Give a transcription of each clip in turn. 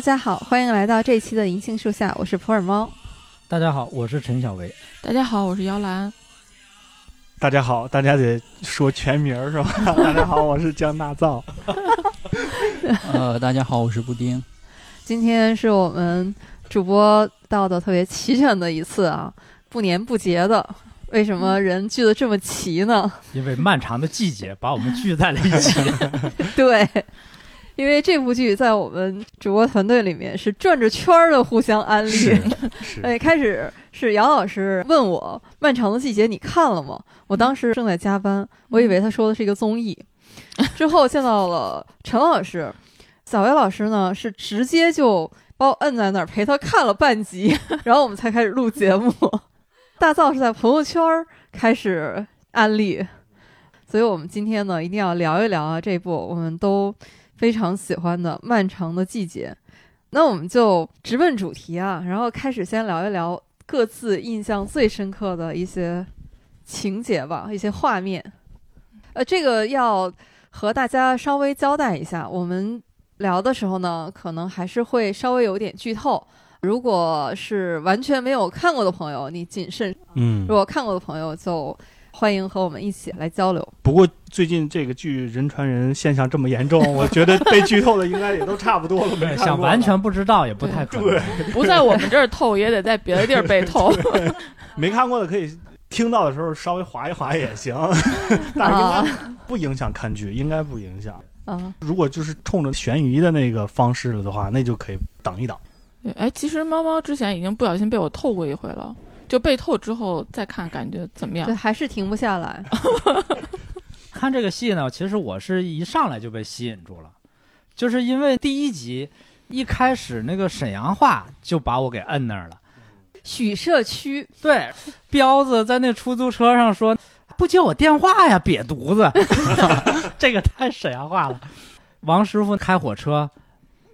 大家好，欢迎来到这一期的银杏树下，我是普洱猫。大家好，我是陈小维。大家好，我是姚兰。大家好，大家得说全名儿是吧？大家好，我是江大造。呃，大家好，我是布丁。今天是我们主播到的特别齐全的一次啊，不年不节的。为什么人聚的这么齐呢？因为漫长的季节把我们聚在了一起。对，因为这部剧在我们主播团队里面是转着圈儿的互相安利。是 哎，开始是杨老师问我《漫长的季节》你看了吗？我当时正在加班，我以为他说的是一个综艺。之后见到了陈老师，小薇老师呢是直接就把我摁在那儿陪他看了半集，然后我们才开始录节目。大造是在朋友圈儿开始安利，所以我们今天呢一定要聊一聊啊这部我们都非常喜欢的《漫长的季节》。那我们就直奔主题啊，然后开始先聊一聊各自印象最深刻的一些情节吧，一些画面。呃，这个要和大家稍微交代一下，我们聊的时候呢，可能还是会稍微有点剧透。如果是完全没有看过的朋友，你谨慎；嗯如，果看过的朋友，就欢迎和我们一起来交流。不过最近这个剧人传人现象这么严重，我觉得被剧透的应该也都差不多了。没看过想完全不知道也不太可能。对 不在我们这儿透，也得在别的地儿被透。没看过的可以听到的时候稍微划一划也行，但是应啊该不影响看剧，应该不影响。啊，如果就是冲着悬疑的那个方式了的话，那就可以等一等。对哎，其实猫猫之前已经不小心被我透过一回了，就被透之后再看，感觉怎么样对，？还是停不下来。看这个戏呢，其实我是一上来就被吸引住了，就是因为第一集一开始那个沈阳话就把我给摁那儿了。许社区对，彪子在那出租车上说：“不接我电话呀，瘪犊子！” 这个太沈阳话了。王师傅开火车，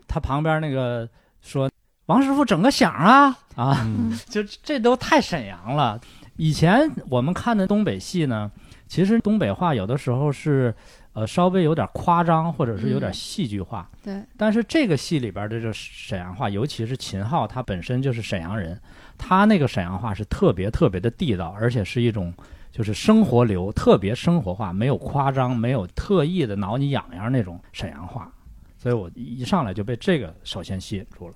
他旁边那个说：“王师傅整个响啊啊！”嗯 就这都太沈阳了。以前我们看的东北戏呢，其实东北话有的时候是呃稍微有点夸张，或者是有点嗯戏剧化。对，但是这个戏里边的这沈阳话，尤其是秦昊，他本身就是沈阳人，他那个沈阳话是特别特别的地道，而且是一种就是生活流，特别生活化，没有夸张，没有特意的挠你痒痒那种沈阳话。所以我一上来就被这个首先吸引住了。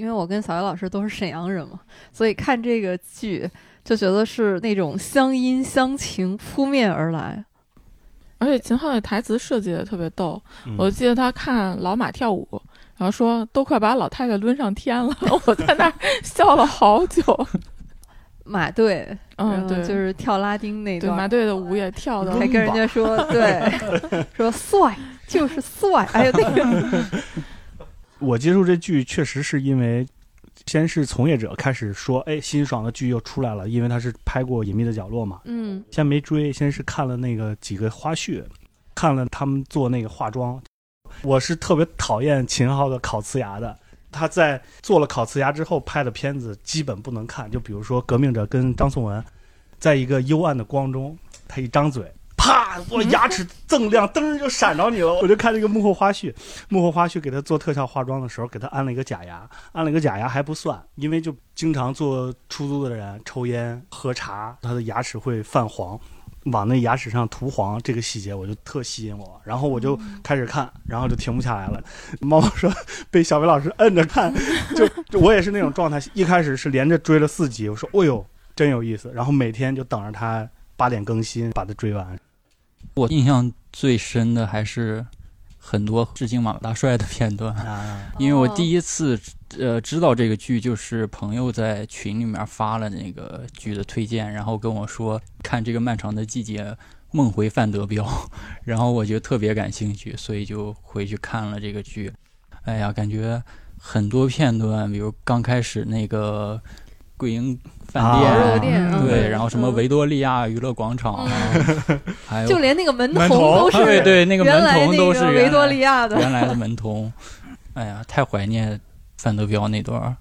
因为我跟小月老师都是沈阳人嘛，所以看这个剧就觉得是那种乡音乡情扑面而来。而且秦昊的台词设计的特别逗，嗯我记得他看老马跳舞，然后说都快把老太太抡上天了，我在那儿笑了好久。马队，嗯，对，就是跳拉丁那对马，队的舞也跳的还跟人家说，对，说帅就是帅，哎呀，那个我接触这剧确实是因为，先是从业者开始说，哎，辛爽的剧又出来了，因为他是拍过《隐秘的角落》嘛。嗯先没追，先是看了那个几个花絮，看了他们做那个化妆。我是特别讨厌秦昊的烤瓷牙的，他在做了烤瓷牙之后拍的片子基本不能看，就比如说《革命者》跟张颂文，在一个幽暗的光中，他一张嘴，啪，我牙齿锃亮，噔就闪着你了。我就看这个幕后花絮，幕后花絮给他做特效化妆的时候，给他安了一个假牙，安了一个假牙还不算，因为就经常坐出租的人抽烟喝茶，他的牙齿会泛黄。往那牙齿上涂黄这个细节，我就特吸引我，然后我就开始看，然后就停不下来了。猫猫说被小薇老师摁着看，就就我也是那种状态。一开始是连着追了四集，我说哦呦真有意思，然后每天就等着它八点更新，把它追完。我印象最深的还是很多致敬马大帅的片段，啊，因为我第一次呃知道这个剧，就是朋友在群里面发了那个剧的推荐，然后跟我说看这个漫长的季节。梦回范德彪，然后我就特别感兴趣，所以就回去看了这个剧。哎呀，感觉很多片段，比如刚开始那个桂英饭啊店，对，然后什么嗯维多利亚娱乐广场，还有就连那个门童都是对对，那个门原来童都是原那个维多利亚的，原来的门童。哎呀，太怀念范德彪那段儿。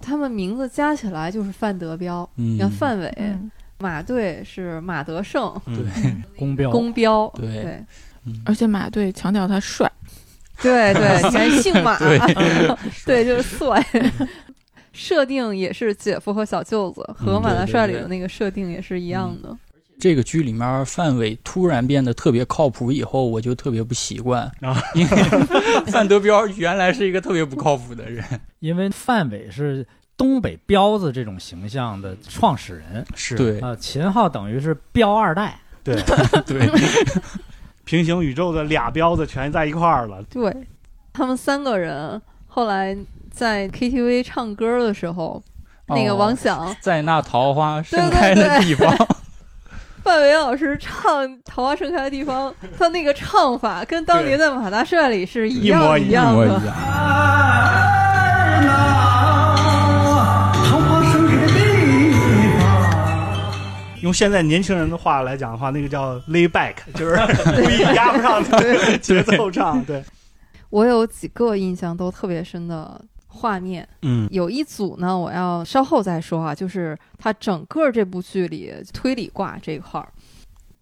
他们名字加起来就是范德彪。嗯，你看范伟、嗯，马队是马德胜，嗯。对，宫标宫彪，对。而且马队强调他帅，对对，你还姓马，对。对，就是帅。设定也是姐夫和小舅子，和马大帅里的那个设定也是一样的。这个剧里面范伟突然变得特别靠谱以后，我就特别不习惯。啊，因 为范德彪原来是一个特别不靠谱的人。因为范伟是东北彪子这种形象的创始人，是。对。啊，秦昊等于是彪二代，对。对，平行宇宙的俩彪子全在一块儿了。对，他们三个人后来在 KTV 唱歌的时候，那个哦王响、在那桃花盛开的对地方，范伟老师唱《桃花盛开的地方》，他那个唱法跟当年的马大帅里是一样一样的。样。用现在年轻人的话来讲的话，那个叫 lay back，就是故意压不上节奏唱。对，我有几个印象都特别深的画面，嗯。有一组呢，我要稍后再说啊，就是他整个这部剧里推理挂这一块儿，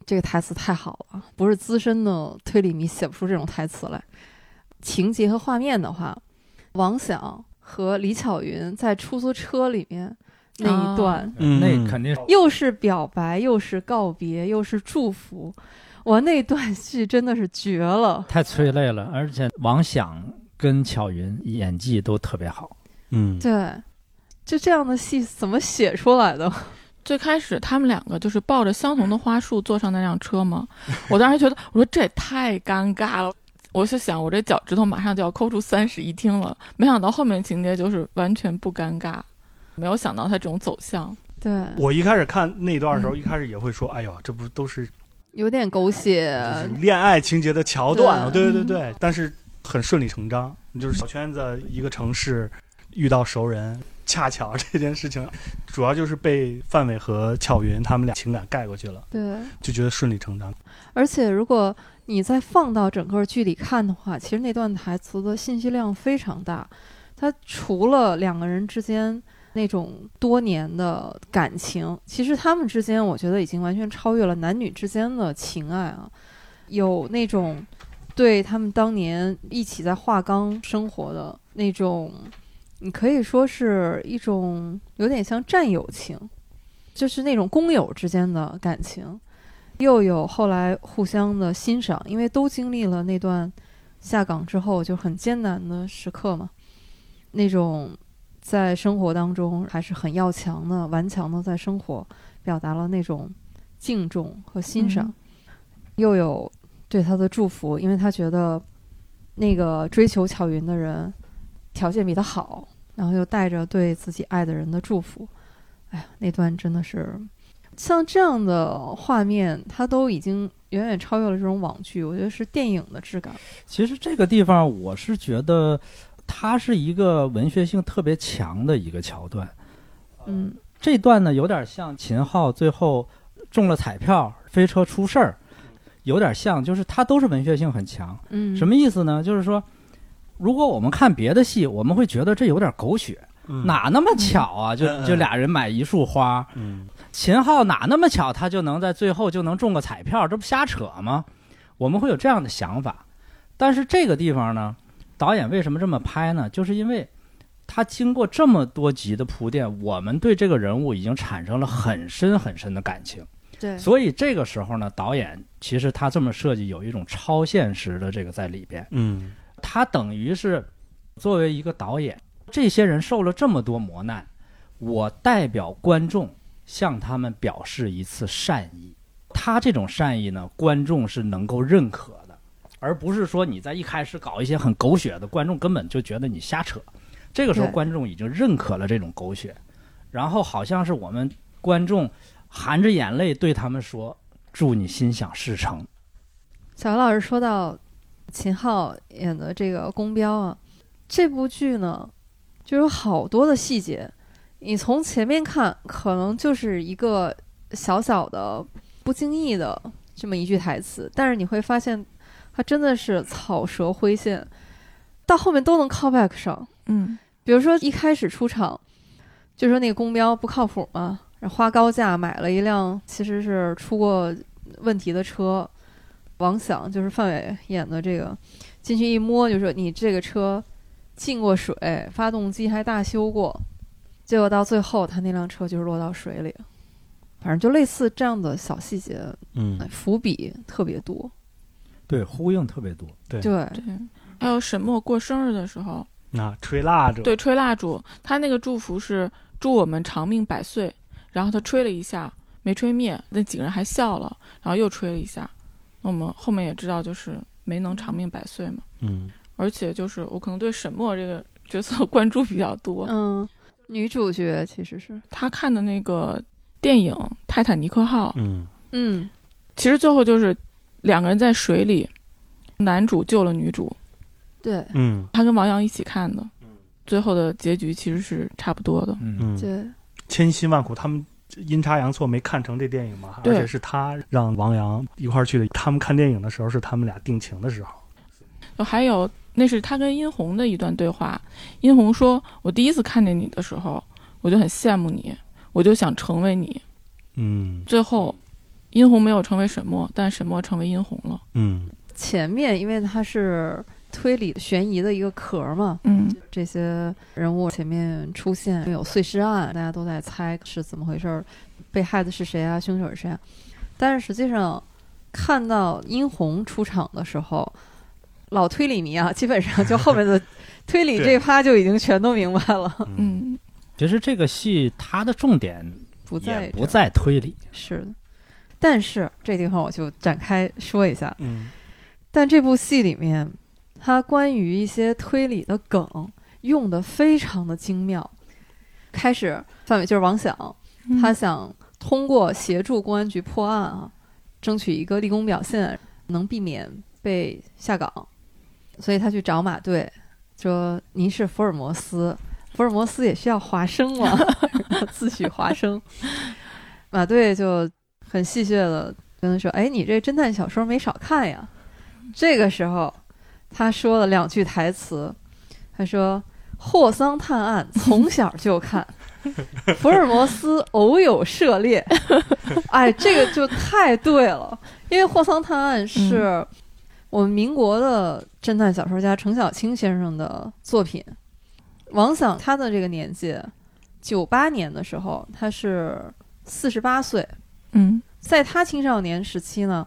这个台词太好了，不是资深的推理迷写不出这种台词来。情节和画面的话，王响和李巧云在出租车里面那一段，嗯。那肯定是。又是表白，又是告别，又是祝福，哇，那段戏真的是绝了。太催泪了，而且王响跟巧云演技都特别好。嗯，对，就这样的戏怎么写出来的？最开始他们两个就是抱着相同的花束坐上那辆车嘛，我当时觉得，我说这也太尴尬了。我是想，我这脚趾头马上就要抠出三室一厅了，没想到后面情节就是完全不尴尬，没有想到他这种走向。对，我一开始看那段的时候，嗯一开始也会说：“哎呦，这不都是有点狗血。恋爱情节的桥段啊？”对对对对对，但是很顺理成章，就是小圈子一个城市遇到熟人，恰巧这件事情主要就是被范伟和巧云他们俩情感盖过去了，对，就觉得顺理成章。而且如果你再放到整个剧里看的话，其实那段台词的信息量非常大。它除了两个人之间那种多年的感情，其实他们之间我觉得已经完全超越了男女之间的情爱啊，有那种对他们当年一起在华冈生活的那种，你可以说是一种有点像战友情，就是那种工友之间的感情。又有后来互相的欣赏，因为都经历了那段下岗之后就很艰难的时刻嘛，那种在生活当中还是很要强的、顽强的在生活，表达了那种敬重和欣赏。嗯又有对他的祝福，因为他觉得那个追求巧云的人条件比他好，然后又带着对自己爱的人的祝福。哎呀，那段真的是。像这样的画面，他都已经远远超越了这种网剧，我觉得是电影的质感。其实这个地方，我是觉得它是一个文学性特别强的一个桥段。嗯，这段呢，有点像秦昊最后中了彩票，飞车出事儿，有点像，就是它都是文学性很强。嗯，什么意思呢？就是说，如果我们看别的戏，我们会觉得这有点狗血，嗯哪那么巧啊？就就俩人买一束花，嗯秦昊哪那么巧，他就能在最后就能中个彩票，这不瞎扯吗？我们会有这样的想法。但是这个地方呢，导演为什么这么拍呢？就是因为他经过这么多集的铺垫，我们对这个人物已经产生了很深很深的感情。对，所以这个时候呢，导演其实他这么设计有一种超现实的这个在里边，嗯他等于是作为一个导演，这些人受了这么多磨难，我代表观众向他们表示一次善意。他这种善意呢，观众是能够认可的，而不是说你在一开始搞一些很狗血的，观众根本就觉得你瞎扯。这个时候，观众已经认可了这种狗血，然后好像是我们观众含着眼泪对他们说：“祝你心想事成。小何老师说到秦昊演的这个宫彪啊，这部剧呢，就有好多的细节，你从前面看可能就是一个小小的不经意的这么一句台词，但是你会发现，它真的是草蛇灰线，到后面都能 call back 上。嗯比如说一开始出场，就说那个公标不靠谱嘛，花高价买了一辆其实是出过问题的车，王响就是范伟演的这个，进去一摸就说你这个车进过水，发动机还大修过，结果到最后他那辆车就是落到水里。反正就类似这样的小细节，嗯哎伏笔特别多。对，呼应特别多。对对，对，还有沈墨过生日的时候，啊，吹蜡烛，对，吹蜡烛，他那个祝福是祝我们长命百岁，然后他吹了一下，没吹灭，那几个人还笑了，然后又吹了一下，那我们后面也知道就是没能长命百岁嘛，嗯。而且就是我可能对沈墨这个角色 关注比较多，嗯，女主角其实是，他看的那个电影《泰坦尼克号》，嗯。嗯，其实最后就是两个人在水里，男主救了女主，对嗯。他跟王阳一起看的，最后的结局其实是差不多的。嗯，嗯，对，千辛万苦，他们阴差阳错没看成这电影嘛，而且是他让王阳一块儿去的。他们看电影的时候是他们俩定情的时候。就还有，那是他跟殷红的一段对话。殷红说：“我第一次看见你的时候，我就很羡慕你，我就想成为你。嗯最后，殷红没有成为沈墨，但沈墨成为殷红了。嗯前面因为他是推理悬疑的一个壳嘛，嗯。这些人物前面出现有碎尸案，大家都在猜是怎么回事儿，被害的是谁啊，凶手是谁啊？但是实际上看到殷红出场的时候，老推理迷啊，基本上就后面的 推理这一趴就已经全都明白了，嗯嗯。其实这个戏它的重点不在不在推理，是的。但是这地方我就展开说一下，嗯。但这部戏里面，它关于一些推理的梗用的非常的精妙。开始，范伟就是王响，嗯他想通过协助公安局破案啊，争取一个立功表现，能避免被下岗，所以他去找马队，说：“您是福尔摩斯，福尔摩斯也需要华生吗？” 自诩华生。马队就很戏谑的跟他说：“哎，你这侦探小说没少看呀。”这个时候，他说了两句台词，他说：“霍桑探案 从小就看，福尔摩斯偶有涉猎。”哎，这个就太对了，因为霍桑探案是我们民国的侦探小说家程小青先生的作品。王想他的这个年纪，九八年的时候他是四十八岁，嗯。在他青少年时期呢，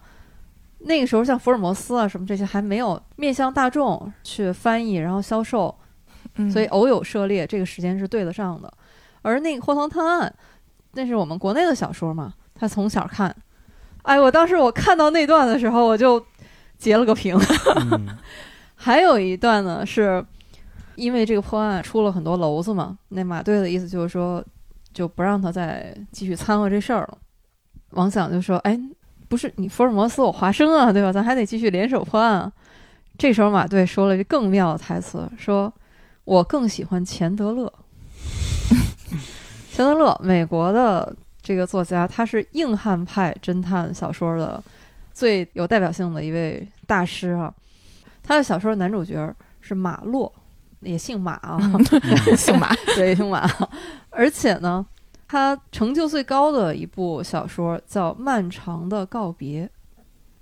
那个时候像福尔摩斯啊什么这些还没有面向大众去翻译然后销售，嗯，所以偶有涉猎，这个时间是对得上的。而那个《霍桑探案》，那是我们国内的小说嘛，他从小看。哎，我当时我看到那段的时候，我就截了个屏。嗯 还有一段呢，是因为这个破案出了很多娄子嘛，那马队的意思就是说，就不让他再继续掺和这事儿了。王想就说：“哎，不是你福尔摩斯，我华生啊，对吧？咱还得继续联手破案啊。”这时候马队说了一句更妙的台词，说：“我更喜欢钱德勒。”钱德勒，美国的这个作家，他是硬汉派侦探小说的最有代表性的一位大师啊。他的小说男主角是马洛，也姓马啊，姓马，对，姓马。而且呢，他成就最高的一部小说叫《漫长的告别》，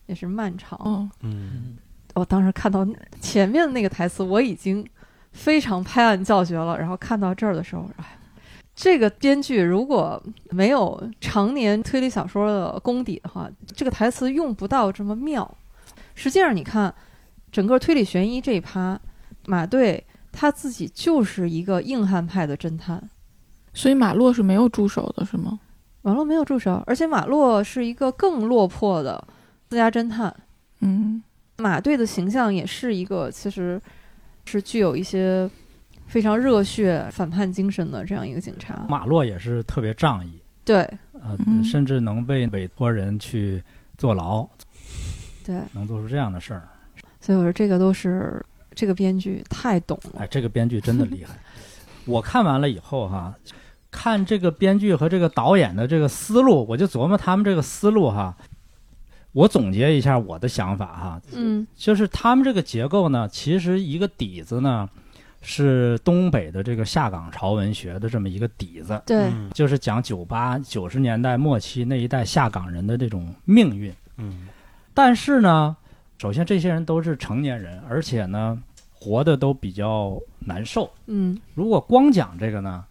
也是漫长。哦，嗯我当时看到前面那个台词，我已经非常拍案叫绝了。然后看到这儿的时候，哎，这个编剧如果没有常年推理小说的功底的话，这个台词用不到这么妙。实际上，你看整个推理悬疑这一趴，马队他自己就是一个硬汉派的侦探。所以马洛是没有助手的，是吗？马洛没有助手，而且马洛是一个更落魄的私家侦探。嗯马队的形象也是一个，其实是具有一些非常热血反叛精神的这样一个警察。马洛也是特别仗义，对呃，嗯甚至能被委托人去坐牢，对，能做出这样的事儿。所以我说这个都是这个编剧太懂了。哎，这个编剧真的厉害。我看完了以后哈，看这个编剧和这个导演的这个思路，我就琢磨他们这个思路哈。我总结一下我的想法哈，嗯就是他们这个结构呢，其实一个底子呢，是东北的这个下岗潮文学的这么一个底子，对，嗯就是讲九八九十年代末期那一代下岗人的这种命运。嗯但是呢，首先这些人都是成年人，而且呢，活得都比较难受。嗯如果光讲这个呢，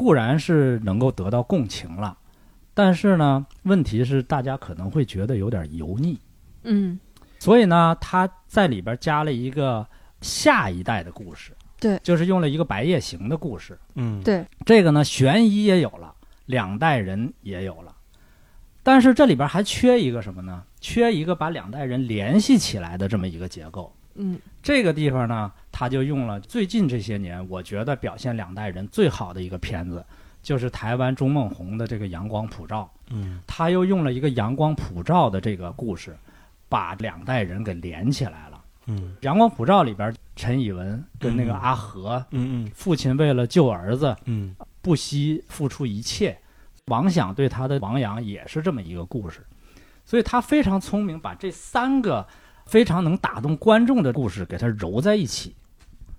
固然是能够得到共情了，但是呢，问题是大家可能会觉得有点油腻。嗯所以呢，他在里边加了一个下一代的故事，对就是用了一个白夜行的故事。嗯，对，这个呢，悬疑也有了，两代人也有了，但是这里边还缺一个什么呢？缺一个把两代人联系起来的这么一个结构。嗯这个地方呢，他就用了最近这些年我觉得表现两代人最好的一个片子，就是台湾钟孟宏的这个《阳光普照》。嗯他又用了一个阳光普照的这个故事，把两代人给连起来了。嗯阳光普照里边，陈以文跟那个嗯阿和，嗯嗯父亲为了救儿子嗯不惜付出一切，王想对他的王阳也是这么一个故事，所以他非常聪明，把这三个非常能打动观众的故事给它揉在一起。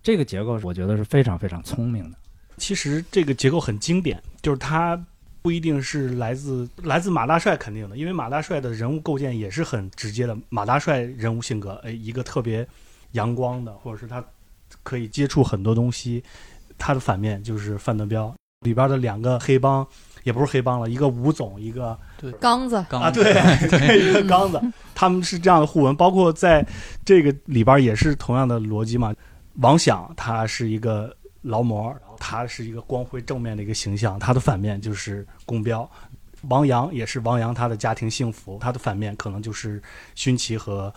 这个结构我觉得是非常非常聪明的。其实这个结构很经典，就是它不一定是来自来自马大帅肯定的，因为马大帅的人物构建也是很直接的。马大帅人物性格，哎，一个特别阳光的，或者是他可以接触很多东西。他的反面就是范德彪里边的两个黑帮，也不是黑帮了，一个吴总，一个刚子，刚啊，对 对，一个刚子，他们是这样的互文，包括在这个里边也是同样的逻辑嘛。王想他是一个劳模，他是一个光辉正面的一个形象，他的反面就是公标。王阳也是王阳，他的家庭幸福，他的反面可能就是勋奇和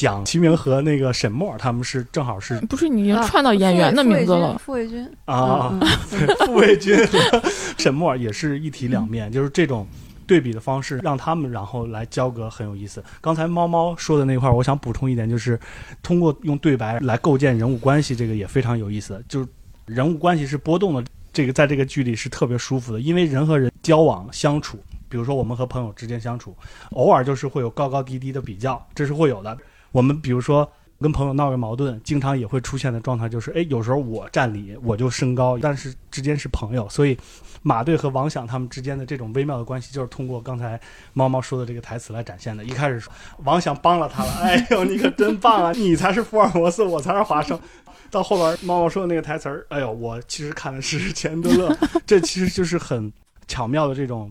蒋齐明和那个沈墨，他们是正好是不是你已经啊串到演员的名字了，傅卫军，啊，傅卫军和沈墨也是一体两面，就是这种对比的方式，让他们然后来交割很有意思。刚才猫猫说的那块儿，我想补充一点，就是通过用对白来构建人物关系，这个也非常有意思。就是人物关系是波动的，这个在这个剧里是特别舒服的，因为人和人交往相处。比如说，我们和朋友之间相处，偶尔就是会有高高低低的比较，这是会有的。我们比如说跟朋友闹个矛盾，经常也会出现的状态就是，哎，有时候我占理，我就升高，但是之间是朋友，所以马队和王想他们之间的这种微妙的关系，就是通过刚才猫猫说的这个台词来展现的。一开始说王想帮了他了，哎呦，你可真棒啊，你才是福尔摩斯，我才是华生。到后边猫猫说的那个台词儿，哎呦，我其实看的是钱德勒，这其实就是很巧妙的这种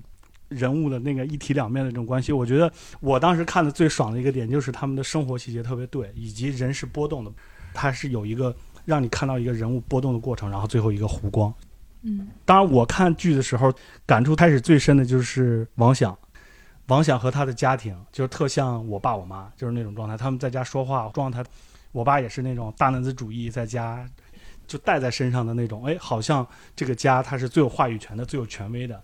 人物的那个一体两面的这种关系。我觉得我当时看的最爽的一个点就是他们的生活细节特别对，以及人是波动的，它是有一个让你看到一个人物波动的过程，然后最后一个弧光。嗯当然，我看剧的时候感触开始最深的就是王想，王想和他的家庭就是特像我爸我妈，就是那种状态。他们在家说话状态，我爸也是那种大男子主义，在家就带在身上的那种。哎，好像这个家他是最有话语权的，最有权威的。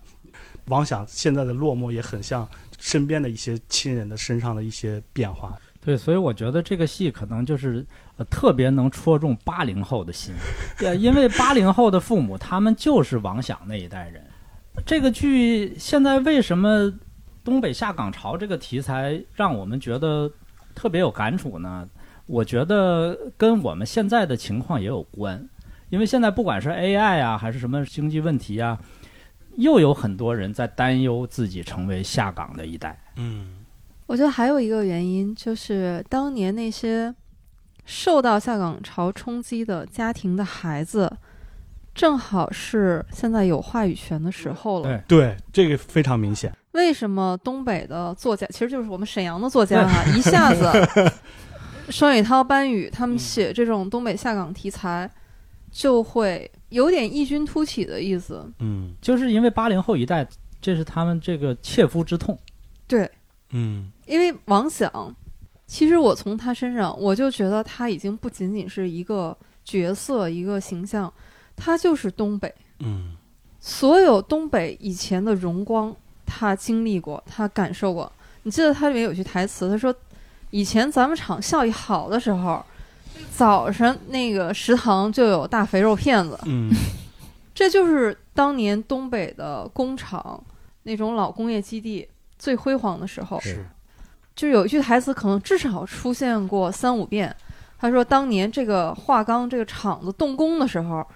王想现在的落寞也很像身边的一些亲人的身上的一些变化。对，所以我觉得这个戏可能就是呃特别能戳中八零后的心，对，因为八零后的父母他们就是王想那一代人。这个剧现在为什么东北下岗潮这个题材让我们觉得特别有感触呢？我觉得跟我们现在的情况也有关，因为现在不管是 AI 啊，还是什么经济问题啊，又有很多人在担忧自己成为下岗的一代。嗯我觉得还有一个原因就是当年那些受到下岗潮冲击的家庭的孩子，正好是现在有话语权的时候了。对对，这个非常明显。为什么东北的作家，其实就是我们沈阳的作家啊、一下子 双雪涛、班宇他们写这种东北下岗题材，就会有点异军突起的意思。嗯就是因为八零后一代，这是他们这个切肤之痛。对，嗯因为王响，其实我从他身上，我就觉得他已经不仅仅是一个角色、一个形象，他就是东北嗯所有东北以前的荣光，他经历过，他感受过。你记得他里面有句台词，他说：“以前咱们厂效益好的时候，早上那个食堂就有大肥肉片子，嗯 这就是当年东北的工厂那种老工业基地最辉煌的时候。”是就有一句台词，可能至少出现过三五遍。他说：“当年这个化钢这个厂子动工的时候，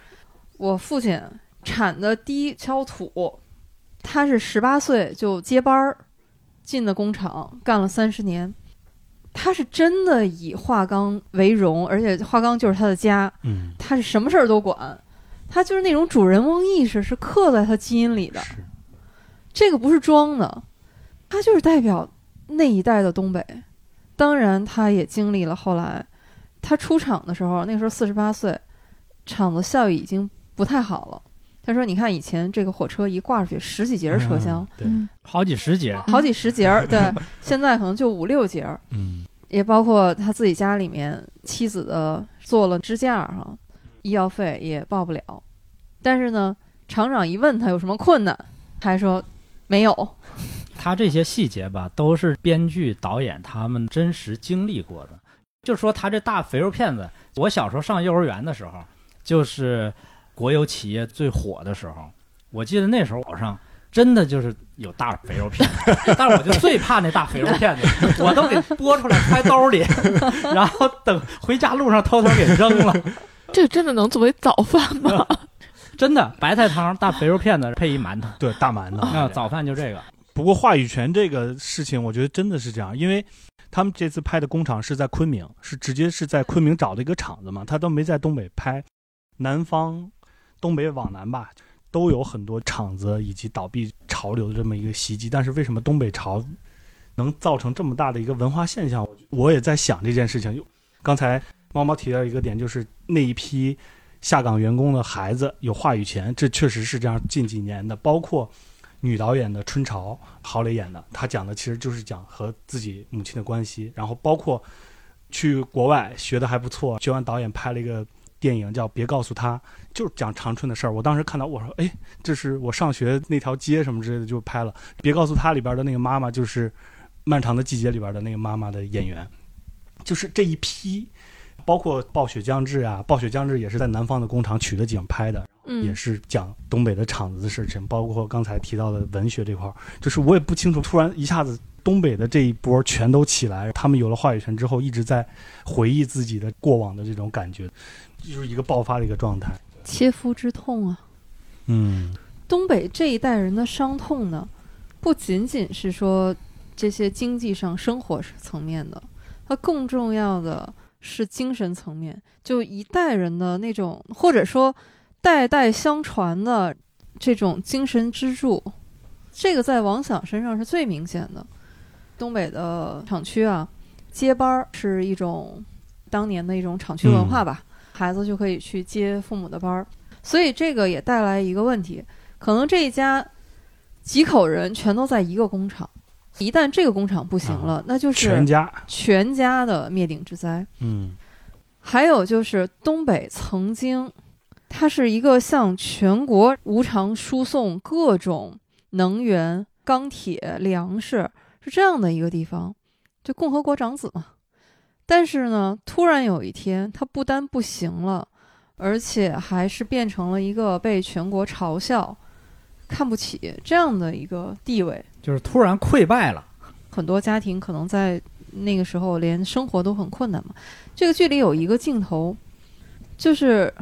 我父亲铲的第一锹土，他是十八岁就接班儿进的工厂，干了三十年。他是真的以华冈为荣，而且华冈就是他的家，嗯，他是什么事儿都管，他就是那种主人翁意识是刻在他基因里的，是，这个不是装的，他就是代表那一代的东北。当然，他也经历了后来，他出场的时候，那时候四十八岁，厂子效益已经不太好了。他说：“你看，以前这个火车一挂出去十几节车厢，对，嗯好几十节，好几十节儿，对，现在可能就五六节儿。嗯，也包括他自己家里面妻子的做了支架哈，医药费也报不了。但是呢，厂长一问他有什么困难，他还说没有。他这些细节吧，都是编剧、导演他们真实经历过的。就说他这大肥肉片子，我小时候上幼儿园的时候，就是国有企业最火的时候。我记得那时候网上真的就是有大肥肉片子，但是我就最怕那大肥肉片子，我都给剥出来揣兜里，然后等回家路上偷偷给扔了。这真的能作为早饭吗？真的，白菜汤、大肥肉片子配一馒头，对，大馒头。啊，早饭就这个。不过话语权这个事情，我觉得真的是这样，因为他们这次拍的工厂是在昆明，是直接是在昆明找的一个厂子嘛，他都没在东北拍。南方、东北往南吧，都有很多厂子以及倒闭潮流的这么一个袭击，但是为什么东北潮能造成这么大的一个文化现象？我也在想这件事情。刚才猫猫提到一个点，就是那一批下岗员工的孩子有话语权，这确实是这样。近几年的，包括女导演的《春潮》，郝蕾演的，她讲的其实就是讲和自己母亲的关系。然后包括去国外学的还不错，学完导演拍了一个电影叫《别告诉他》，就是讲长春的事儿。我当时看到，我说，哎，这是我上学那条街什么之类的，就拍了《别告诉他》里边的那个妈妈，就是《漫长的季节》里边的那个妈妈的演员，就是这一批。包括《暴雪将至》啊，《暴雪将至》也是在南方的工厂取的景拍的，嗯，也是讲东北的厂子的事情，包括刚才提到的文学这块儿，就是我也不清楚，突然一下子东北的这一波全都起来，他们有了话语权之后，一直在回忆自己的过往的这种感觉，就是一个爆发的一个状态。切肤之痛啊！嗯东北这一代人的伤痛呢，不仅仅是说这些经济上生活层面的，它更重要的是精神层面，就一代人的那种，或者说代代相传的这种精神支柱，这个在王响身上是最明显的。东北的厂区啊，接班儿是一种当年的一种厂区文化吧，孩子就可以去接父母的班儿，所以这个也带来一个问题。可能这一家几口人全都在一个工厂，一旦这个工厂不行了，那就是全家，全家的灭顶之灾。嗯还有就是东北曾经，它是一个向全国无偿输送各种能源、钢铁、粮食是这样的一个地方，就共和国长子嘛。但是呢，突然有一天，他不单不行了，而且还是变成了一个被全国嘲笑、看不起这样的一个地位。就是突然溃败了。很多家庭可能在那个时候连生活都很困难嘛。这个剧里有一个镜头，就是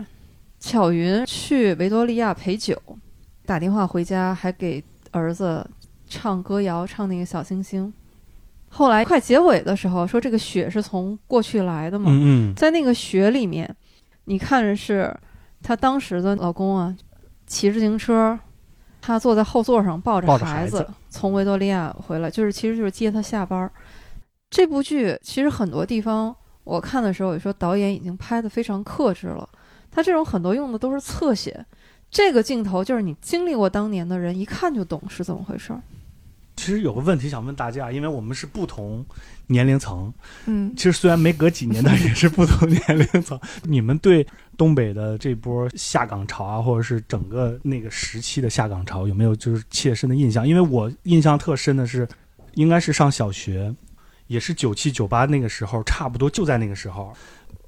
巧云去维多利亚陪酒，打电话回家还给儿子唱歌谣，唱那个小星星。后来快结尾的时候说这个雪是从过去来的嘛，嗯嗯，在那个雪里面，你看着是她当时的老公啊，骑自行车，她坐在后座上抱抱着孩子从维多利亚回来，就是其实就是接她下班儿。这部剧其实很多地方我看的时候也说导演已经拍得非常克制了，他这种很多用的都是侧写，这个镜头就是你经历过当年的人一看就懂是怎么回事儿。其实有个问题想问大家，因为我们是不同年龄层，嗯，其实虽然没隔几年，但也是不同年龄层。你们对东北的这波下岗潮啊，或者是整个那个时期的下岗潮，有没有就是切身的印象？因为我印象特深的是，应该是上小学，也是九七九八那个时候，差不多就在那个时候，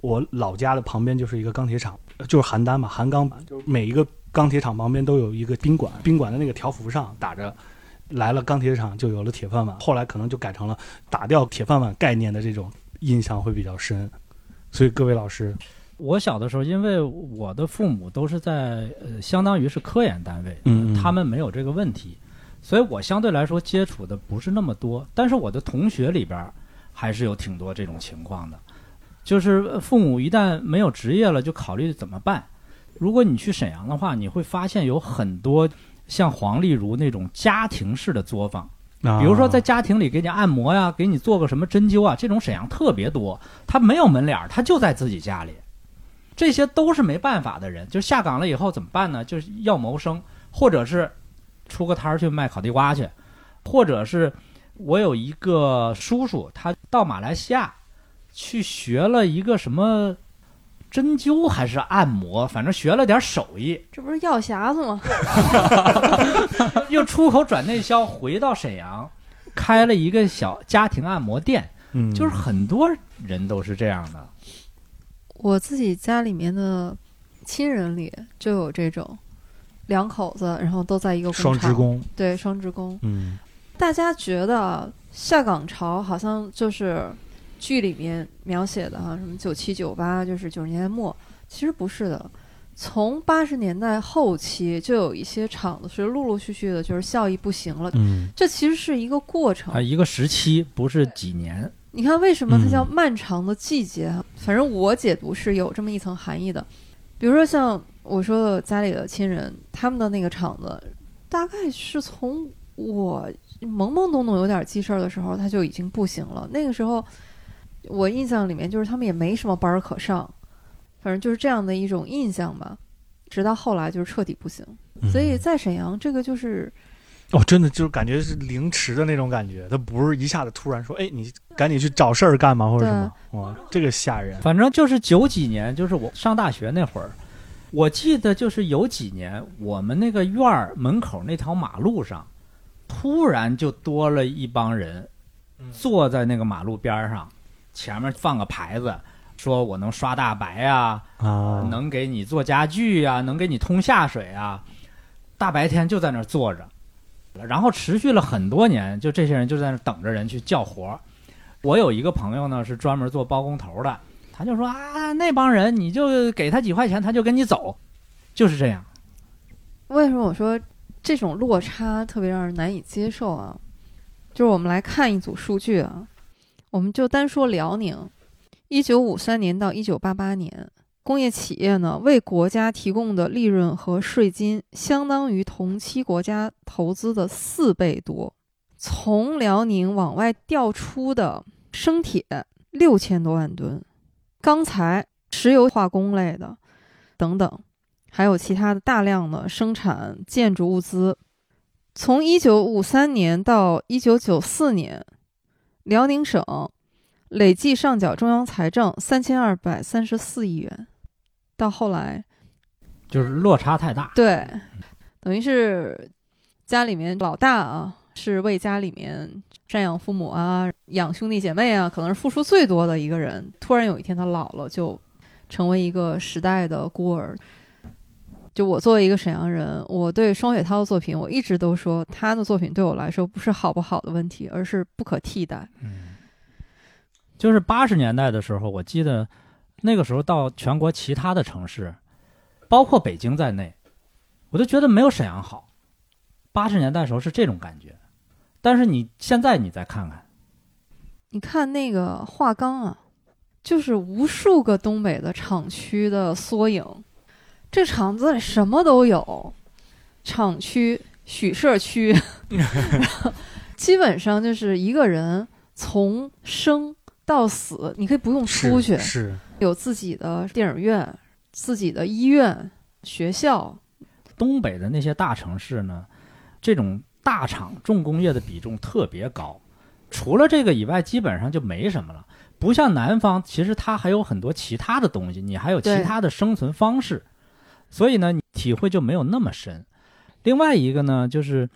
我老家的旁边就是一个钢铁厂，呃就是邯郸嘛，邯钢，就是每一个钢铁厂旁边都有一个宾馆，宾馆的那个条幅上打着。来了钢铁厂就有了铁饭碗，后来可能就改成了打掉铁饭碗概念的这种印象会比较深。所以各位老师，我小的时候，因为我的父母都是在呃，相当于是科研单位，嗯他们没有这个问题，所以我相对来说接触的不是那么多。但是我的同学里边还是有挺多这种情况的。就是父母一旦没有职业了，就考虑怎么办。如果你去沈阳的话，你会发现有很多像黄丽如那种家庭式的作坊，啊比如说在家庭里给你按摩呀，给你做个什么针灸啊，这种沈阳特别多。他没有门脸儿，他就在自己家里，这些都是没办法的人。就下岗了以后怎么办呢？就是要谋生，或者是出个摊儿去卖烤地瓜去，或者是我有一个叔叔，他到马来西亚去学了一个什么针灸还是按摩，反正学了点手艺，这不是药匣子吗？又出口转内销，回到沈阳，开了一个小家庭按摩店。嗯，就是很多人都是这样的。我自己家里面的亲人里就有这种两口子，然后都在一个工厂，双职工，对双职工。嗯大家觉得下岗潮好像就是剧里面描写的哈，什么九七九八，就是九十年代末，其实不是的。从八十年代后期就有一些厂子是陆陆续续的，就是效益不行了。嗯这其实是一个过程啊，。一个时期不是几年。你看，为什么它叫嗯漫长的季节？反正我解读是有这么一层含义的。比如说像我说的家里的亲人，他们的那个厂子，大概是从我懵懵懂懂有点记事儿的时候，他就已经不行了。那个时候，我印象里面就是他们也没什么班儿可上，反正就是这样的一种印象吧。直到后来就是彻底不行，嗯所以在沈阳这个就是哦，真的就是感觉是凌迟的那种感觉，他不是一下子突然说，哎，你赶紧去找事儿干嘛或者什么，哇，这个吓人。反正就是九几年，就是我上大学那会儿，我记得就是有几年，我们那个院儿门口那条马路上，突然就多了一帮人，坐在那个马路边儿上，前面放个牌子，说我能刷大白啊，啊，能给你做家具啊，能给你通下水啊，大白天就在那儿坐着，然后持续了很多年，就这些人就在那儿等着人去叫活儿。我有一个朋友呢，是专门做包工头的，他就说啊，那帮人你就给他几块钱，他就跟你走，就是这样。为什么我说这种落差特别让人难以接受啊？就是我们来看一组数据啊，我们就单说辽宁，一九五三年到一九八八年，工业企业呢为国家提供的利润和税金相当于同期国家投资的四倍多。从辽宁往外调出的生铁六千多万吨，钢材、石油化工类的等等。还有其他的大量的生产建筑物资。从一九五三年到一九九四年，辽宁省累计上缴中央财政三千二百三十四亿元。到后来，就是落差太大。对，等于是家里面老大啊，是为家里面赡养父母啊、养兄弟姐妹啊，可能是付出最多的一个人。突然有一天他老了，就成为一个时代的孤儿。就我作为一个沈阳人，我对双雪涛的作品，我一直都说他的作品对我来说不是好不好的问题，而是不可替代。嗯，就是八十年代的时候，我记得那个时候到全国其他的城市，包括北京在内，我都觉得没有沈阳好。八十年代的时候是这种感觉，但是你现在你再看看，你看那个华钢啊，就是无数个东北的厂区的缩影。这厂子里什么都有，厂区、许社区，然后基本上就是一个人从生到死，你可以不用出去，是有自己的电影院、自己的医院、学校。东北的那些大城市呢，这种大厂重工业的比重特别高，除了这个以外，基本上就没什么了。不像南方，其实它还有很多其他的东西，你还有其他的生存方式，所以呢，你体会就没有那么深。另外一个呢，就是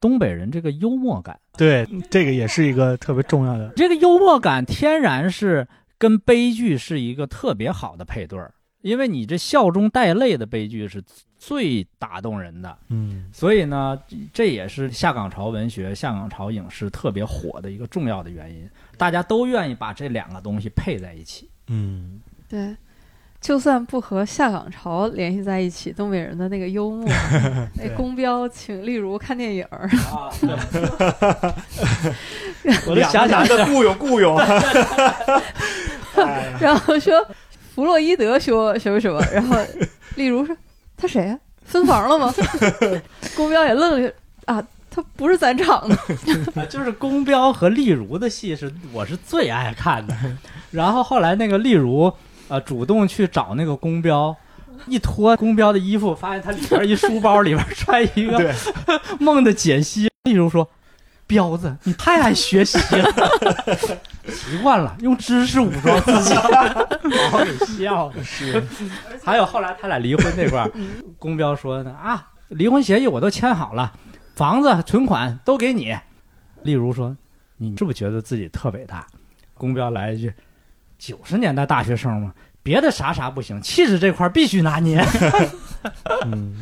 东北人这个幽默感，对，这个也是一个特别重要的。这个幽默感天然是跟悲剧是一个特别好的配对儿，因为你这笑中带泪的悲剧是最打动人的。嗯，所以呢，这也是下岗潮文学、下岗潮影视特别火的一个重要的原因。大家都愿意把这两个东西配在一起。嗯，对，就算不和下岗潮联系在一起，东北人的那个幽默，那公标请例如看电影儿，我就想想两个男的雇佣雇佣，然后说弗洛伊德说什么什么，然后例如说他谁呀、分房了吗？公标也愣了一下啊，他不是咱厂的，就是宫彪和丽茹的戏是我是最爱看的。然后后来那个丽茹呃主动去找那个公标，一脱公标的衣服，发现他里边一书包里边揣一个，梦的解析。例如说：“彪子，你太爱学习了，习惯了用知识武装自己，把我给笑的。”是还有后来他俩离婚那块儿，宫彪说呢啊，离婚协议我都签好了，房子、存款都给你。例如说，你是不是觉得自己特伟大？公彪来一句：九十年代大学生嘛，别的啥啥不行，气质这块儿必须拿捏。嗯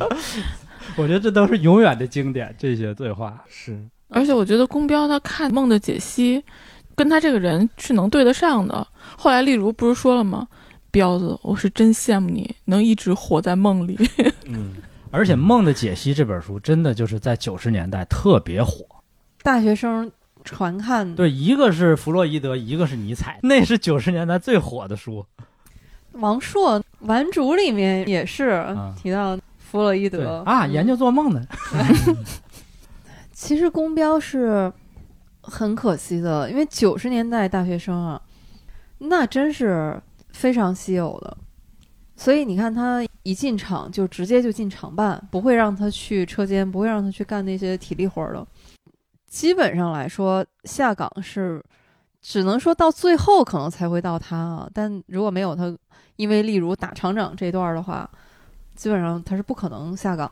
我觉得这都是永远的经典，这些对话。是，而且我觉得宫彪他看梦的解析，跟他这个人是能对得上的。后来例如不是说了吗？彪子，我是真羡慕你能一直活在梦里。嗯而且《梦的解析》这本书真的就是在九十年代特别火。大学生传看对，一个是弗洛伊德，一个是尼采，那是九十年代最火的书。王朔《顽主》里面也是嗯提到弗洛伊对德啊，嗯研究做梦的。其实公标是很可惜的，因为九十年代大学生啊，那真是非常稀有的。所以你看，他一进厂就直接就进厂办，不会让他去车间，不会让他去干那些体力活儿的。基本上来说，下岗是只能说到最后可能才会到他啊，但如果没有他，因为例如打厂长这段的话，基本上他是不可能下岗。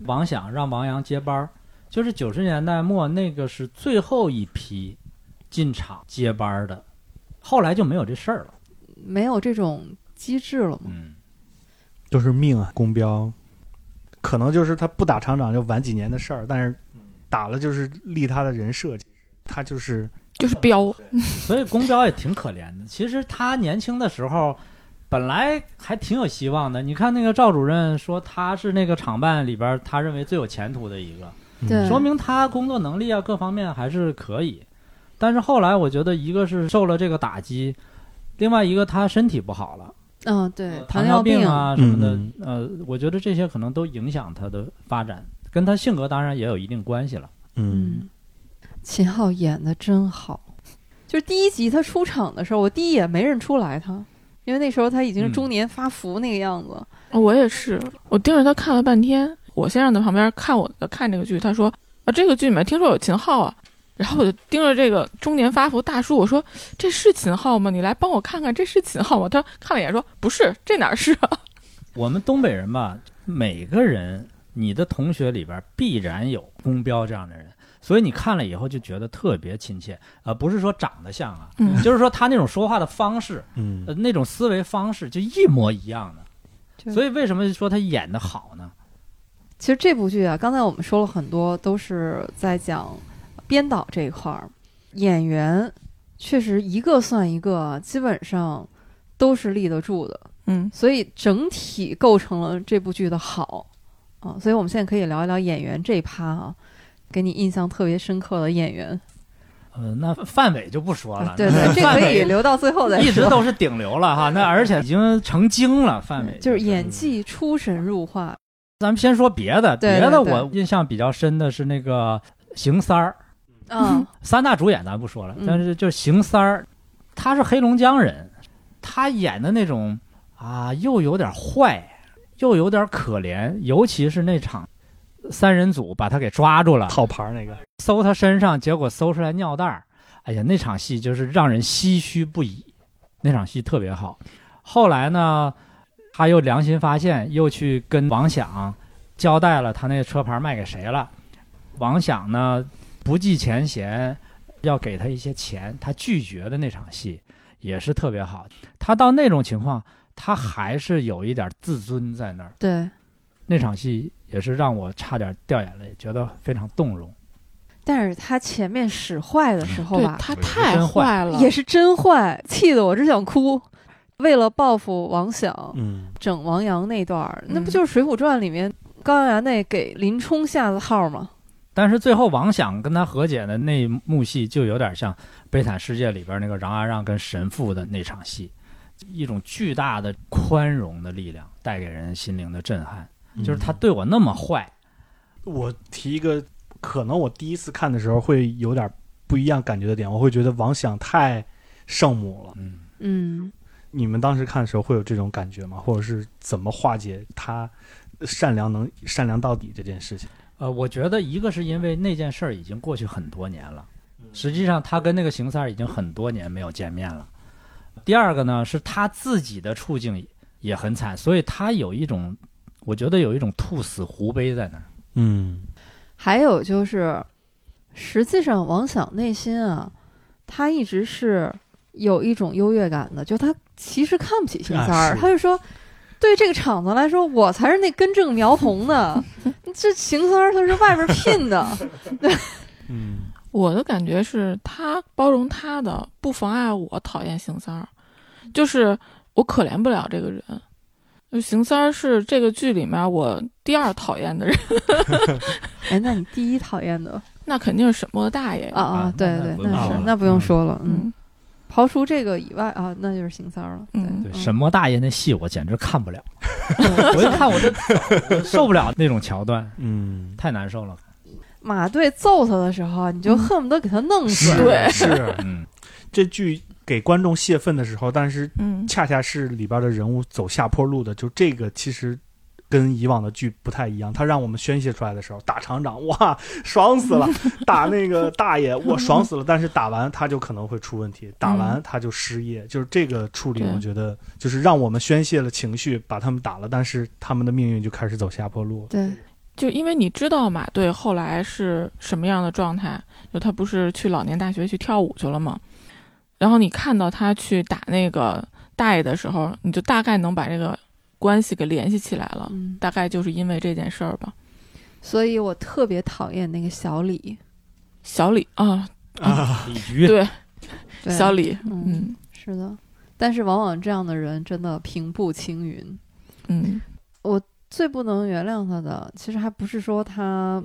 王想让王阳接班儿，就是九十年代末那个是最后一批进厂接班儿的，后来就没有这事儿了。没有这种机制了嘛？嗯，都是命啊，公标，可能就是他不打厂长就晚几年的事儿，但是打了就是立他的人设，他就是就是彪，所以宫彪也挺可怜的。其实他年轻的时候。本来还挺有希望的，你看那个赵主任说他是那个厂办里边他认为最有前途的一个，对说明他工作能力啊各方面还是可以。但是后来我觉得一个是受了这个打击，另外一个他身体不好了，嗯，对，糖尿病啊什么的，嗯呃，我觉得这些可能都影响他的发展，跟他性格当然也有一定关系了。嗯嗯，秦昊演的真好，就是第一集他出场的时候，我第一眼没认出来他，因为那时候他已经是中年发福那个样子。我也是，我盯着他看了半天。我先让他旁边看我的看这个剧，他说啊，这个剧里面听说有秦昊啊，然后我就盯着这个中年发福大叔，我说这是秦昊吗？你来帮我看看，这是秦昊吗？他看了一眼说不是，这哪是啊？我们东北人吧，每个人你的同学里边必然有宫彪这样的人，所以你看了以后就觉得特别亲切，呃，不是说长得像啊，嗯。就是说他那种说话的方式，嗯。呃，那种思维方式就一模一样的。所以为什么说他演的好呢？其实这部剧啊，刚才我们说了很多，都是在讲编导这一块儿，演员确实一个算一个，基本上都是立得住的，嗯，所以整体构成了这部剧的好啊。所以我们现在可以聊一聊演员这一趴啊，给你印象特别深刻的演员。呃，那范伟就不说了，对对，这可以范伟留到最后再说。一直都是顶流了哈，那 而且已经成精了，范伟就是演技出神入化。咱们先说别的，对对别的我印象比较深的是那个邢三儿，嗯 三大主演咱不说了，嗯但是就是邢三儿，他是黑龙江人，他演的那种啊，又有点坏，又有点可怜，尤其是那场三人组把他给抓住了，套牌那个，搜他身上，结果搜出来尿袋儿，哎呀，那场戏就是让人唏嘘不已，那场戏特别好。后来呢，他又良心发现，又去跟王想交代了他那个车牌卖给谁了。王想呢不计前嫌，要给他一些钱，他拒绝的那场戏也是特别好。他到那种情况，他还是有一点自尊在那儿。对，那场戏也是让我差点掉眼泪，觉得非常动容。但是他前面使坏的时候吧，对他太坏坏了，也是真坏，气得我只想哭。为了报复王想，嗯，整王阳那段儿，那不嗯就是《水浒传》里面高阳阳那给林冲下的号吗？但是最后王想跟他和解的那一幕戏，就有点像《悲惨世界》里边那个让阿让跟神父的那场戏，一种巨大的宽容的力量带给人心灵的震撼。就是他对我那么坏，我提一个，可能我第一次看的时候会有点不一样感觉的点，我会觉得王想太圣母了。嗯，嗯，你们当时看的时候会有这种感觉吗？或者是怎么化解他善良能善良到底这件事情？呃，我觉得一个是因为那件事儿已经过去很多年了，实际上他跟那个邢三儿已经很多年没有见面了。第二个呢，是他自己的处境也很惨，所以他有一种，我觉得有一种兔死狐悲在那儿。嗯还有就是，实际上王想内心啊，他一直是有一种优越感的，就他其实看不起邢三儿，啊他就说。对这个厂子来说，我才是那根正苗红的，这邢三儿他是外边聘的，嗯我的感觉是他包容他的，不妨碍我讨厌邢三儿，就是我可怜不了这个人。就邢三儿是这个剧里面我第二讨厌的人，哎，那你第一讨厌的那肯定是沈墨大爷。啊啊啊，对对，那不用那说了是那不用说了，嗯，嗯刨除这个以外啊，那就是邢三儿了，对嗯对，嗯沈墨大爷那戏我简直看不了，我一看我就 受不了那种桥段，嗯，太难受了。马队揍他的时候，你就嗯恨不得给他弄死。对是 嗯，这剧给观众泄愤的时候，但是嗯恰恰是里边的人物走下坡路的，就这个其实跟以往的剧不太一样。他让我们宣泄出来的时候，打厂长哇爽死了，打那个大爷我爽死了，但是打完他就可能会出问题，打完他就失业。就是这个处理，我觉得就是让我们宣泄了情绪，把他们打了，但是他们的命运就开始走下坡路。对，就因为你知道马队后来是什么样的状态，就他不是去老年大学去跳舞去了吗？然后你看到他去打那个大爷的时候，你就大概能把这个关系给联系起来了。嗯，大概就是因为这件事儿吧。所以我特别讨厌那个小李。小李啊啊，李局对，对小李，嗯，嗯是的。但是往往这样的人真的平步青云。嗯最不能原谅他的，其实还不是说他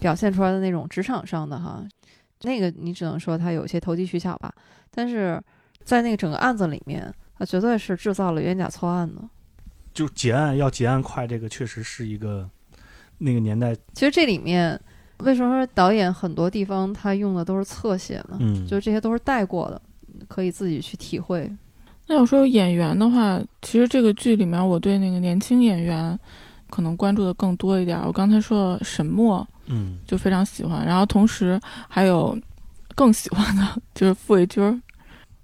表现出来的那种职场上的哈，那个你只能说他有些投机取巧吧。但是在那个整个案子里面，他绝对是制造了冤假错案的。就结案要结案快，这个确实是一个那个年代，其实这里面为什么说导演很多地方他用的都是侧写呢？嗯，就这些都是带过的，可以自己去体会。那要说演员的话，其实这个剧里面我对那个年轻演员可能关注的更多一点。我刚才说的沈墨嗯就非常喜欢，然后同时还有更喜欢的就是傅卫军儿，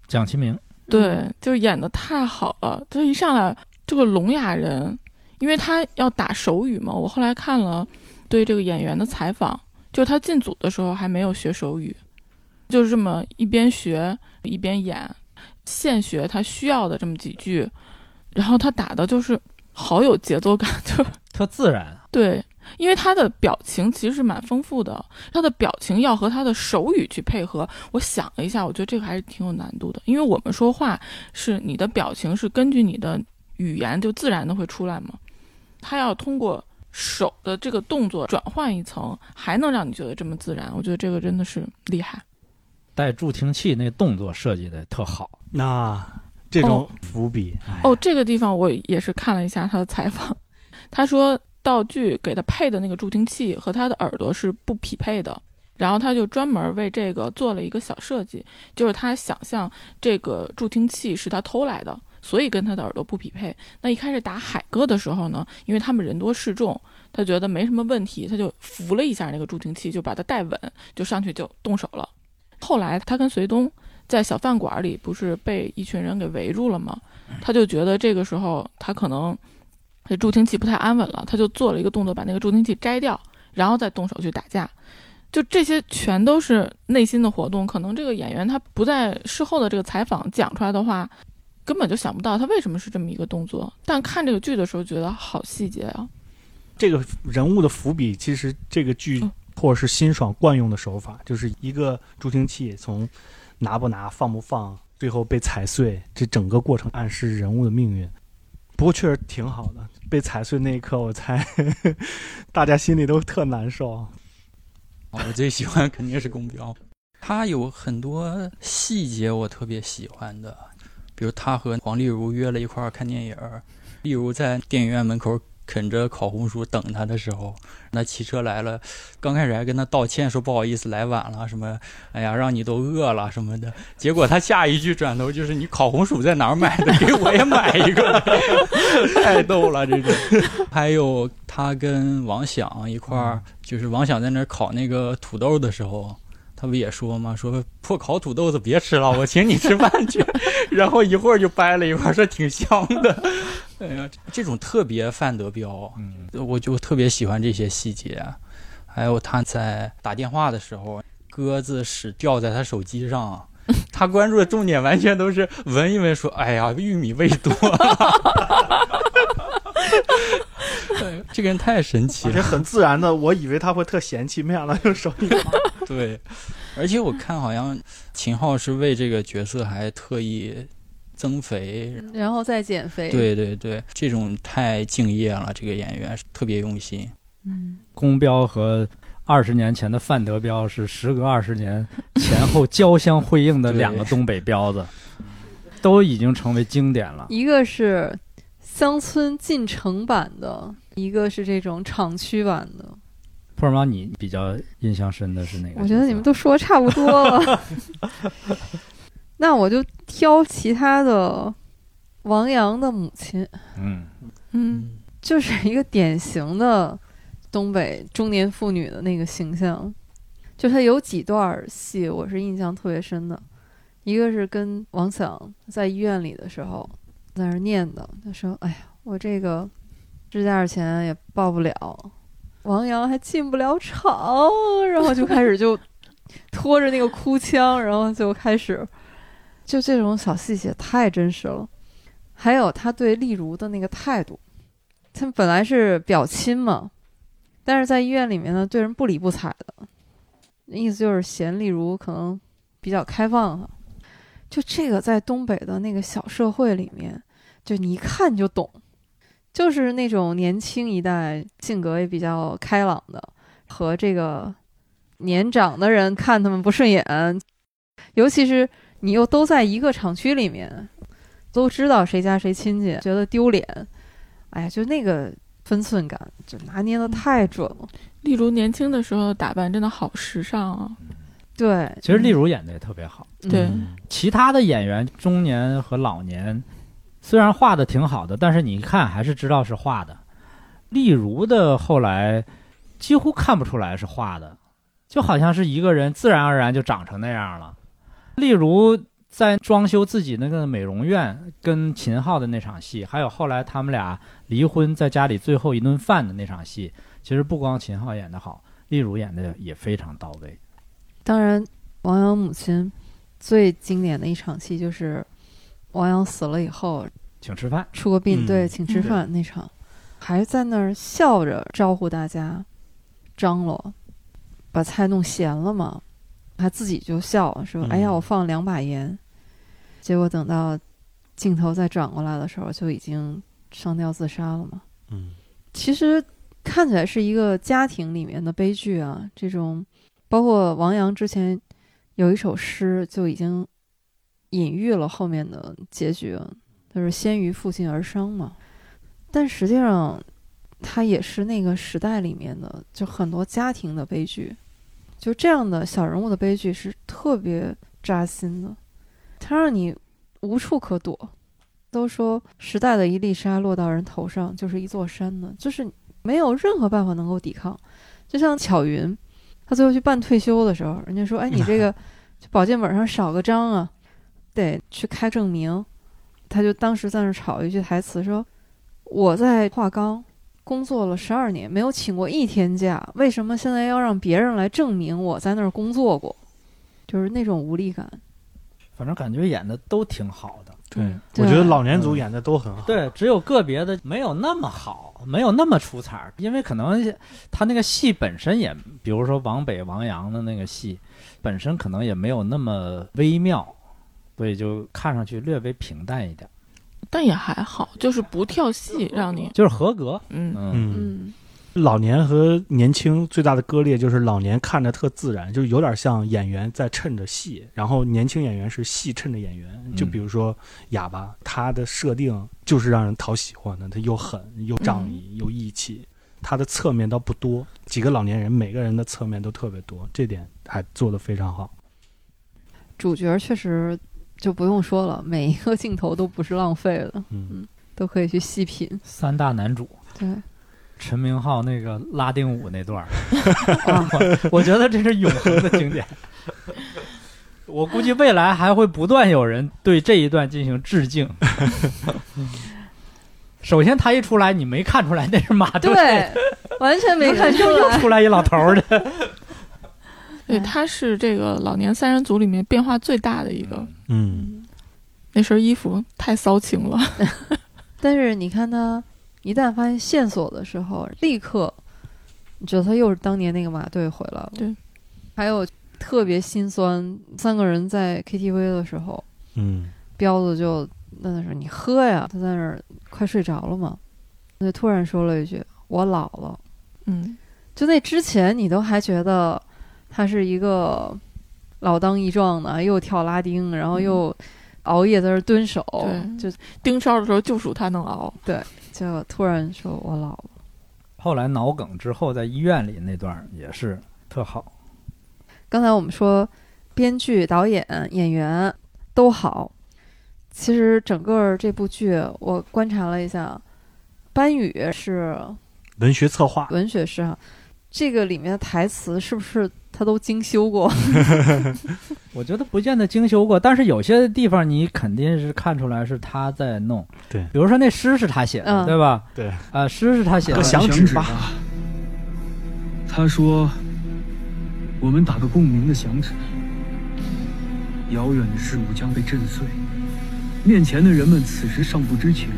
蒋奇明，对，就是演的太好了。就一上来这个聋哑人，因为他要打手语嘛，我后来看了对这个演员的采访，就是他进组的时候还没有学手语，就是这么一边学一边演，现学他需要的这么几句，然后他打的就是好有节奏感，就特自然。对，因为他的表情其实是蛮丰富的，他的表情要和他的手语去配合。我想了一下，我觉得这个还是挺有难度的，因为我们说话是你的表情是根据你的语言就自然的会出来嘛，他要通过手的这个动作转换一层，还能让你觉得这么自然，我觉得这个真的是厉害。带助听器那动作设计的特好，那这种伏笔，哎。哦，这个地方我也是看了一下他的采访，他说道具给他配的那个助听器和他的耳朵是不匹配的，然后他就专门为这个做了一个小设计，就是他想象这个助听器是他偷来的，所以跟他的耳朵不匹配。那一开始打海哥的时候呢，因为他们人多势众，他觉得没什么问题，他就扶了一下那个助听器，就把它带稳，就上去就动手了。后来他跟隋东在小饭馆里不是被一群人给围住了吗？他就觉得这个时候他可能这助听器不太安稳了，他就做了一个动作，把那个助听器摘掉，然后再动手去打架。就这些全都是内心的活动，可能这个演员他不在事后的这个采访讲出来的话，根本就想不到他为什么是这么一个动作。但看这个剧的时候，觉得好细节啊！这个人物的伏笔，其实这个剧嗯或者是辛爽惯用的手法，就是一个助听器从拿不拿、放不放，最后被踩碎，这整个过程暗示人物的命运。不过确实挺好的，被踩碎那一刻，我猜 大家心里都特难受。我最喜欢肯定是宫彪，他有很多细节我特别喜欢的，比如他和黄丽茹约了一块儿看电影儿，丽茹在电影院门口啃着烤红薯等他的时候，那骑车来了，刚开始还跟他道歉说不好意思来晚了，什么哎呀让你都饿了什么的，结果他下一句转头就是你烤红薯在哪儿买的？给我也买一个，太逗了这种。还有他跟王响一块儿，就是王响在那儿烤那个土豆的时候。他不也说吗？说破烤土豆子别吃了，我请你吃饭去。然后一会儿就掰了一块，说挺香的。哎呀，这种特别范德彪，嗯，我就特别喜欢这些细节。还有他在打电话的时候，鸽子屎掉在他手机上，他关注的重点完全都是闻一闻，说：“哎呀，玉米味多。”哎这个人太神奇而且了。很自然的，我以为他会特嫌弃，没想到用手一拿。对，而且我看好像秦昊是为这个角色还特意增肥。然后再减肥。，对对对，这种太敬业了，这个演员特别用心。嗯，宫彪和二十年前的范德彪是时隔二十年前后交相辉映的两个东北彪子，都已经成为经典了。一个是乡村进城版的，一个是这种厂区版的。普尔猫，你比较印象深的是哪个？我觉得你们都说差不多了，那我就挑其他的。王阳的母亲嗯，嗯，就是一个典型的东北中年妇女的那个形象，就她有几段戏我是印象特别深的，一个是跟王响在医院里的时候在那儿念叨，他说：“哎呀，我这个支架钱也报不了，王阳还进不了厂，然后就开始就拖着那个哭腔，然后就开始，就这种小细节太真实了。还有他对丽茹的那个态度，他们本来是表亲嘛，但是在医院里面呢，对人不理不睬的，那意思就是嫌丽茹可能比较开放哈。就这个在东北的那个小社会里面，就你一看就懂，就是那种年轻一代性格也比较开朗的，和这个年长的人看他们不顺眼，尤其是你又都在一个厂区里面，都知道谁家谁亲戚，觉得丢脸，哎呀，就那个分寸感就拿捏的太准了。例如年轻的时候打扮真的好时尚啊，对，其实例如演的也特别好。嗯对其他的演员中年和老年虽然画的挺好的，但是你一看还是知道是画的。例如的后来几乎看不出来是画的，就好像是一个人自然而然就长成那样了。例如在装修自己那个美容院跟秦昊的那场戏，还有后来他们俩离婚在家里最后一顿饭的那场戏，其实不光秦昊演得好，例如演的也非常到位。当然，王阳母亲最经典的一场戏就是王阳死了以后请吃饭，出个殡，嗯。对，请吃饭那场，还在那儿笑着招呼大家，张罗，把菜弄咸了嘛，他自己就笑说：“嗯哎呀，我放两把盐。”结果等到镜头再转过来的时候，就已经上吊自杀了嘛。嗯其实看起来是一个家庭里面的悲剧啊，这种包括王阳之前有一首诗就已经隐喻了后面的结局了，就是“先于父亲而生”嘛。但实际上，它也是那个时代里面的就很多家庭的悲剧，就这样的小人物的悲剧是特别扎心的，它让你无处可躲。都说时代的一粒沙落到人头上就是一座山呢，就是没有任何办法能够抵抗。就像巧云，他最后去办退休的时候，人家说：“哎，你这个就保健本上少个章啊，得去开证明。”他就当时在那儿吵一句台词说：“我在画钢工作了十二年，没有请过一天假，为什么现在要让别人来证明我在那儿工作过？”就是那种无力感。反正感觉演的都挺好的。对，对我觉得老年组演的都很好。对，只有个别的没有那么好，没有那么出彩儿，因为可能他那个戏本身也，比如说王北、王阳的那个戏，本身可能也没有那么微妙，所以就看上去略微平淡一点，但也还好，就是不跳戏，让你就是合格。嗯嗯，老年和年轻最大的割裂就是老年看着特自然，就是有点像演员在衬着戏，然后年轻演员是戏衬着演员。就比如说哑巴，他的设定就是让人讨喜欢的，他又狠又仗义又义气，他的侧面倒不多。几个老年人每个人的侧面都特别多，这点还做得非常好。主角确实就不用说了，每一个镜头都不是浪费的，嗯，都可以去细品。三大男主，对，陈明昊那个拉丁舞那段儿，啊，我觉得这是永恒的经典。我估计未来还会不断有人对这一段进行致敬。首先，他一出来，你没看出来那是马队，对，完全没看出来又来。出来一老头儿的。对，他是这个老年三人组里面变化最大的一个。嗯，那身衣服太骚情了，但是你看他一旦发现线索的时候，立刻你觉得他又是当年那个马队回来了。对，还有特别心酸，三个人在 KTV 的时候，嗯，彪子就在那说：“你喝呀！”他在那儿快睡着了嘛，他就突然说了一句：“我老了。嗯，”就那之前，你都还觉得他是一个老当益壮的，又跳拉丁，然后又熬夜在那儿蹲守，对就盯梢的时候就属他能熬。对就突然说：“我老了。”后来脑梗之后，在医院里那段也是特好。刚才我们说，编剧、导演、演员都好。其实整个这部剧，我观察了一下，班宇是文学策划，文学师哈，这个里面的台词是不是他都精修过？我觉得不见得精修过，但是有些地方你肯定是看出来是他在弄。对比如说那诗是他写的，嗯对吧？对，啊、诗是他写的个。响指吧吧。他说：“我们打个共鸣的响指，遥远的事物将被震碎，面前的人们此时尚不知情。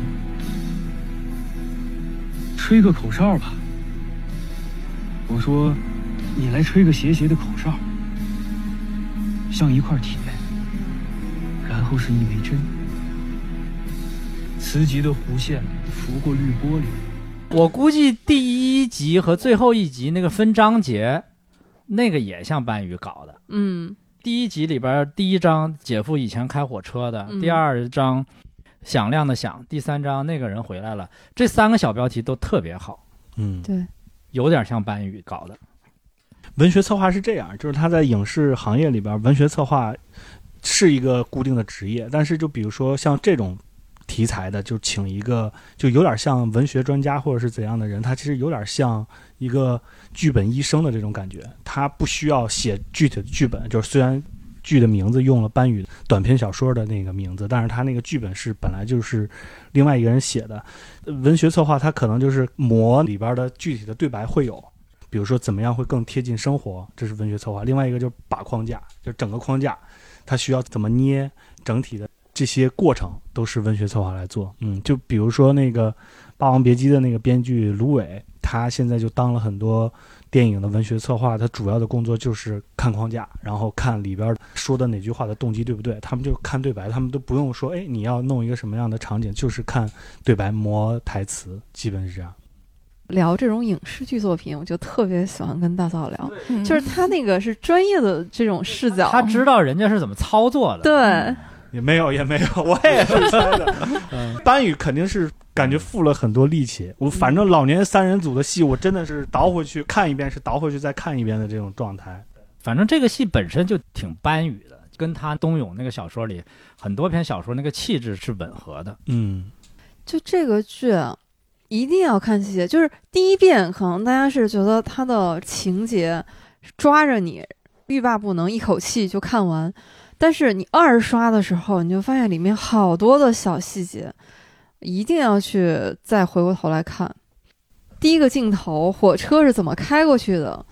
吹个口哨吧。”我说：“你来吹个斜斜的口哨，像一块铁，然后是一枚针。磁极的弧线拂过绿玻璃。”我估计第一集和最后一集那个分章节，那个也像班宇搞的。嗯，第一集里边，第一章姐夫以前开火车的，嗯第二章响亮的响，第三章那个人回来了，这三个小标题都特别好，嗯，对，有点像班宇搞的。文学策划是这样，就是他在影视行业里边，文学策划是一个固定的职业，但是就比如说像这种题材的，就请一个就有点像文学专家或者是怎样的人，他其实有点像一个剧本医生的这种感觉，他不需要写具体的剧本，就是虽然。剧的名字用了班宇短篇小说的那个名字，但是他那个剧本是本来就是另外一个人写的。文学策划他可能就是模里边的具体的对白会有，比如说怎么样会更贴近生活，这是文学策划；另外一个就是把框架，就整个框架，它需要怎么捏，整体的这些过程都是文学策划来做。嗯，就比如说那个《霸王别姬》的那个编剧卢伟，他现在就当了很多电影的文学策划，他主要的工作就是看框架，然后看里边说的哪句话的动机对不对。他们就看对白，他们都不用说，哎，你要弄一个什么样的场景，就是看对白磨台词，基本是这样。聊这种影视剧作品，我就特别喜欢跟大嫂聊，嗯就是他那个是专业的这种视角，他知道人家是怎么操作的。对，也没有，也没有，我也是猜的。班宇肯定是感觉付了很多力气。我反正老年三人组的戏，我真的是倒回去看一遍，是倒回去再看一遍的这种状态。反正这个戏本身就挺班宇的，跟他冬泳那个小说里很多篇小说那个气质是吻合的。嗯就这个剧啊，一定要看细节。就是第一遍，可能大家是觉得它的情节抓着你，欲罢不能，一口气就看完。但是你二刷的时候，你就发现里面好多的小细节，一定要去再回过头来看。第一个镜头，火车是怎么开过去的？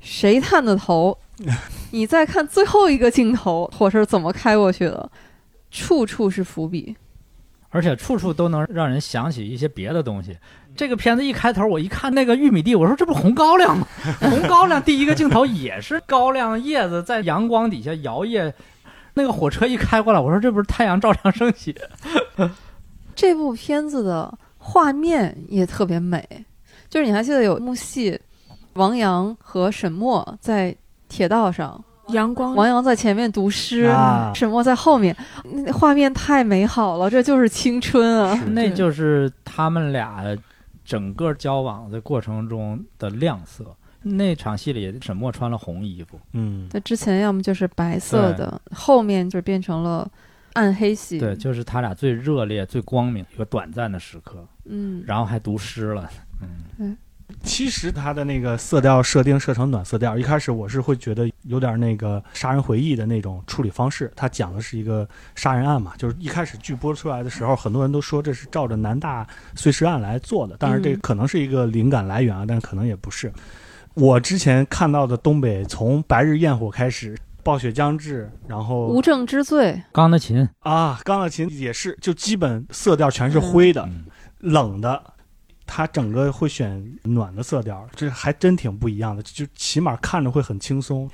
谁探的头？你再看最后一个镜头，火车怎么开过去的？处处是伏笔。而且处处都能让人想起一些别的东西。这个片子一开头，我一看那个玉米地，我说这不是红高粱吗？红高粱第一个镜头也是高粱叶子在阳光底下摇曳，那个火车一开过来，我说这不是太阳照常升起？这部片子的画面也特别美，就是你还记得有一幕戏，王阳和沈墨在铁道上，阳光王阳在前面读诗，啊沈墨在后面，那画面太美好了，这就是青春啊！那就是他们俩整个交往的过程中的亮色。那场戏里，沈墨穿了红衣服，嗯，那之前要么就是白色的，后面就变成了暗黑系。对，就是他俩最热烈、最光明一个短暂的时刻，嗯，然后还读诗了。嗯，其实他的那个色调设定设成暖色调，一开始我是会觉得有点那个杀人回忆的那种处理方式。他讲的是一个杀人案嘛，就是一开始剧播出来的时候，很多人都说这是照着南大碎尸案来做的，当然这嗯可能是一个灵感来源啊，但可能也不是。我之前看到的东北，从白日焰火开始，暴雪将至，然后无证之罪，钢的琴，啊，钢的琴也是，就基本色调全是灰的、嗯，冷的，它整个会选暖的色调，这还真挺不一样的，就起码看着会很轻松，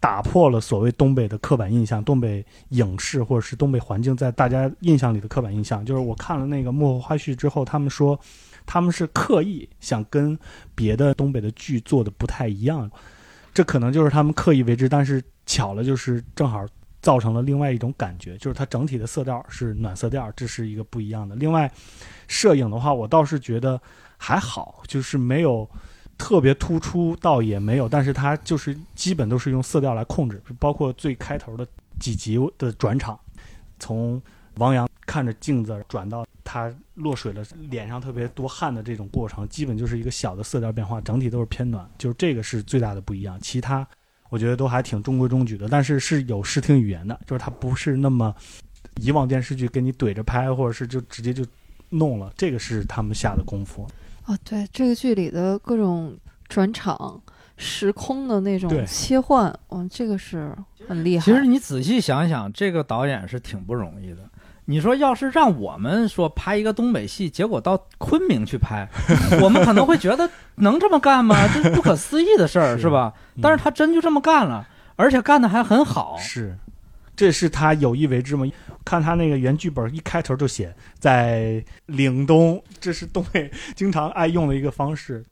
打破了所谓东北的刻板印象，东北影视或者是东北环境在大家印象里的刻板印象。就是我看了那个幕后花絮之后，他们说他们是刻意想跟别的东北的剧做的不太一样，这可能就是他们刻意为之，但是巧了就是正好造成了另外一种感觉，就是它整体的色调是暖色调，这是一个不一样的。另外，摄影的话，我倒是觉得还好，就是没有特别突出，倒也没有，但是它就是基本都是用色调来控制，包括最开头的几集的转场，从王阳看着镜子转到他落水了，脸上特别多汗的这种过程，基本就是一个小的色调变化，整体都是偏暖，就是这个是最大的不一样。其他我觉得都还挺中规中矩的，但是是有视听语言的，就是它不是那么以往电视剧给你怼着拍，或者是就直接就弄了，这个是他们下的功夫。哦，对，这个剧里的各种转场、时空的那种切换，嗯，这个是很厉害。其实你仔细想想，这个导演是挺不容易的。你说要是让我们说拍一个东北戏，结果到昆明去拍，我们可能会觉得能这么干吗？这是不可思议的事儿，是是吧？嗯但是他真就这么干了，而且干的还很好。是，这是他有意为之吗？看他那个原剧本一开头就写在岭东，这是东北经常爱用的一个方式。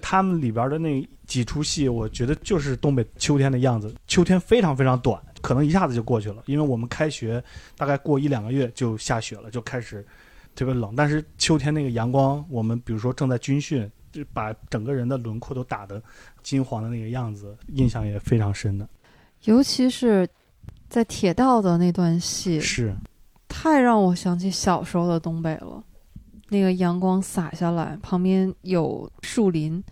他们里边的那几出戏，我觉得就是东北秋天的样子。秋天非常非常短，可能一下子就过去了，因为我们开学大概过一两个月就下雪了，就开始特别冷。但是秋天那个阳光，我们比如说正在军训，就把整个人的轮廓都打得金黄的那个样子，印象也非常深的。尤其是在铁道的那段戏，是，太让我想起小时候的东北了。那个阳光洒下来，旁边有树林，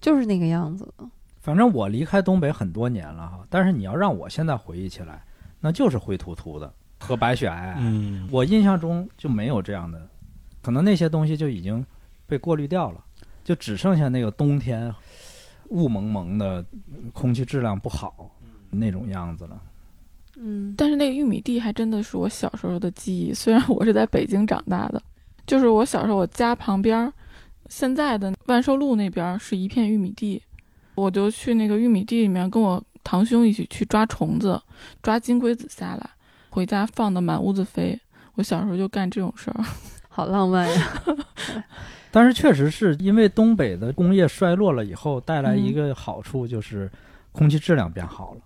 就是那个样子的。反正我离开东北很多年了哈，但是你要让我现在回忆起来，那就是灰秃秃的和白雪皑皑。嗯，我印象中就没有这样的，可能那些东西就已经被过滤掉了，就只剩下那个冬天雾蒙蒙的，空气质量不好那种样子了。嗯，但是那个玉米地还真的是我小时候的记忆，虽然我是在北京长大的，就是我小时候我家旁边儿，现在的万寿路那边儿是一片玉米地，我就去那个玉米地里面跟我堂兄一起去抓虫子，抓金龟子下来，回家放的满屋子飞。我小时候就干这种事儿，好浪漫呀！但是确实是因为东北的工业衰落了以后，带来一嗯个好处就是空气质量变好了。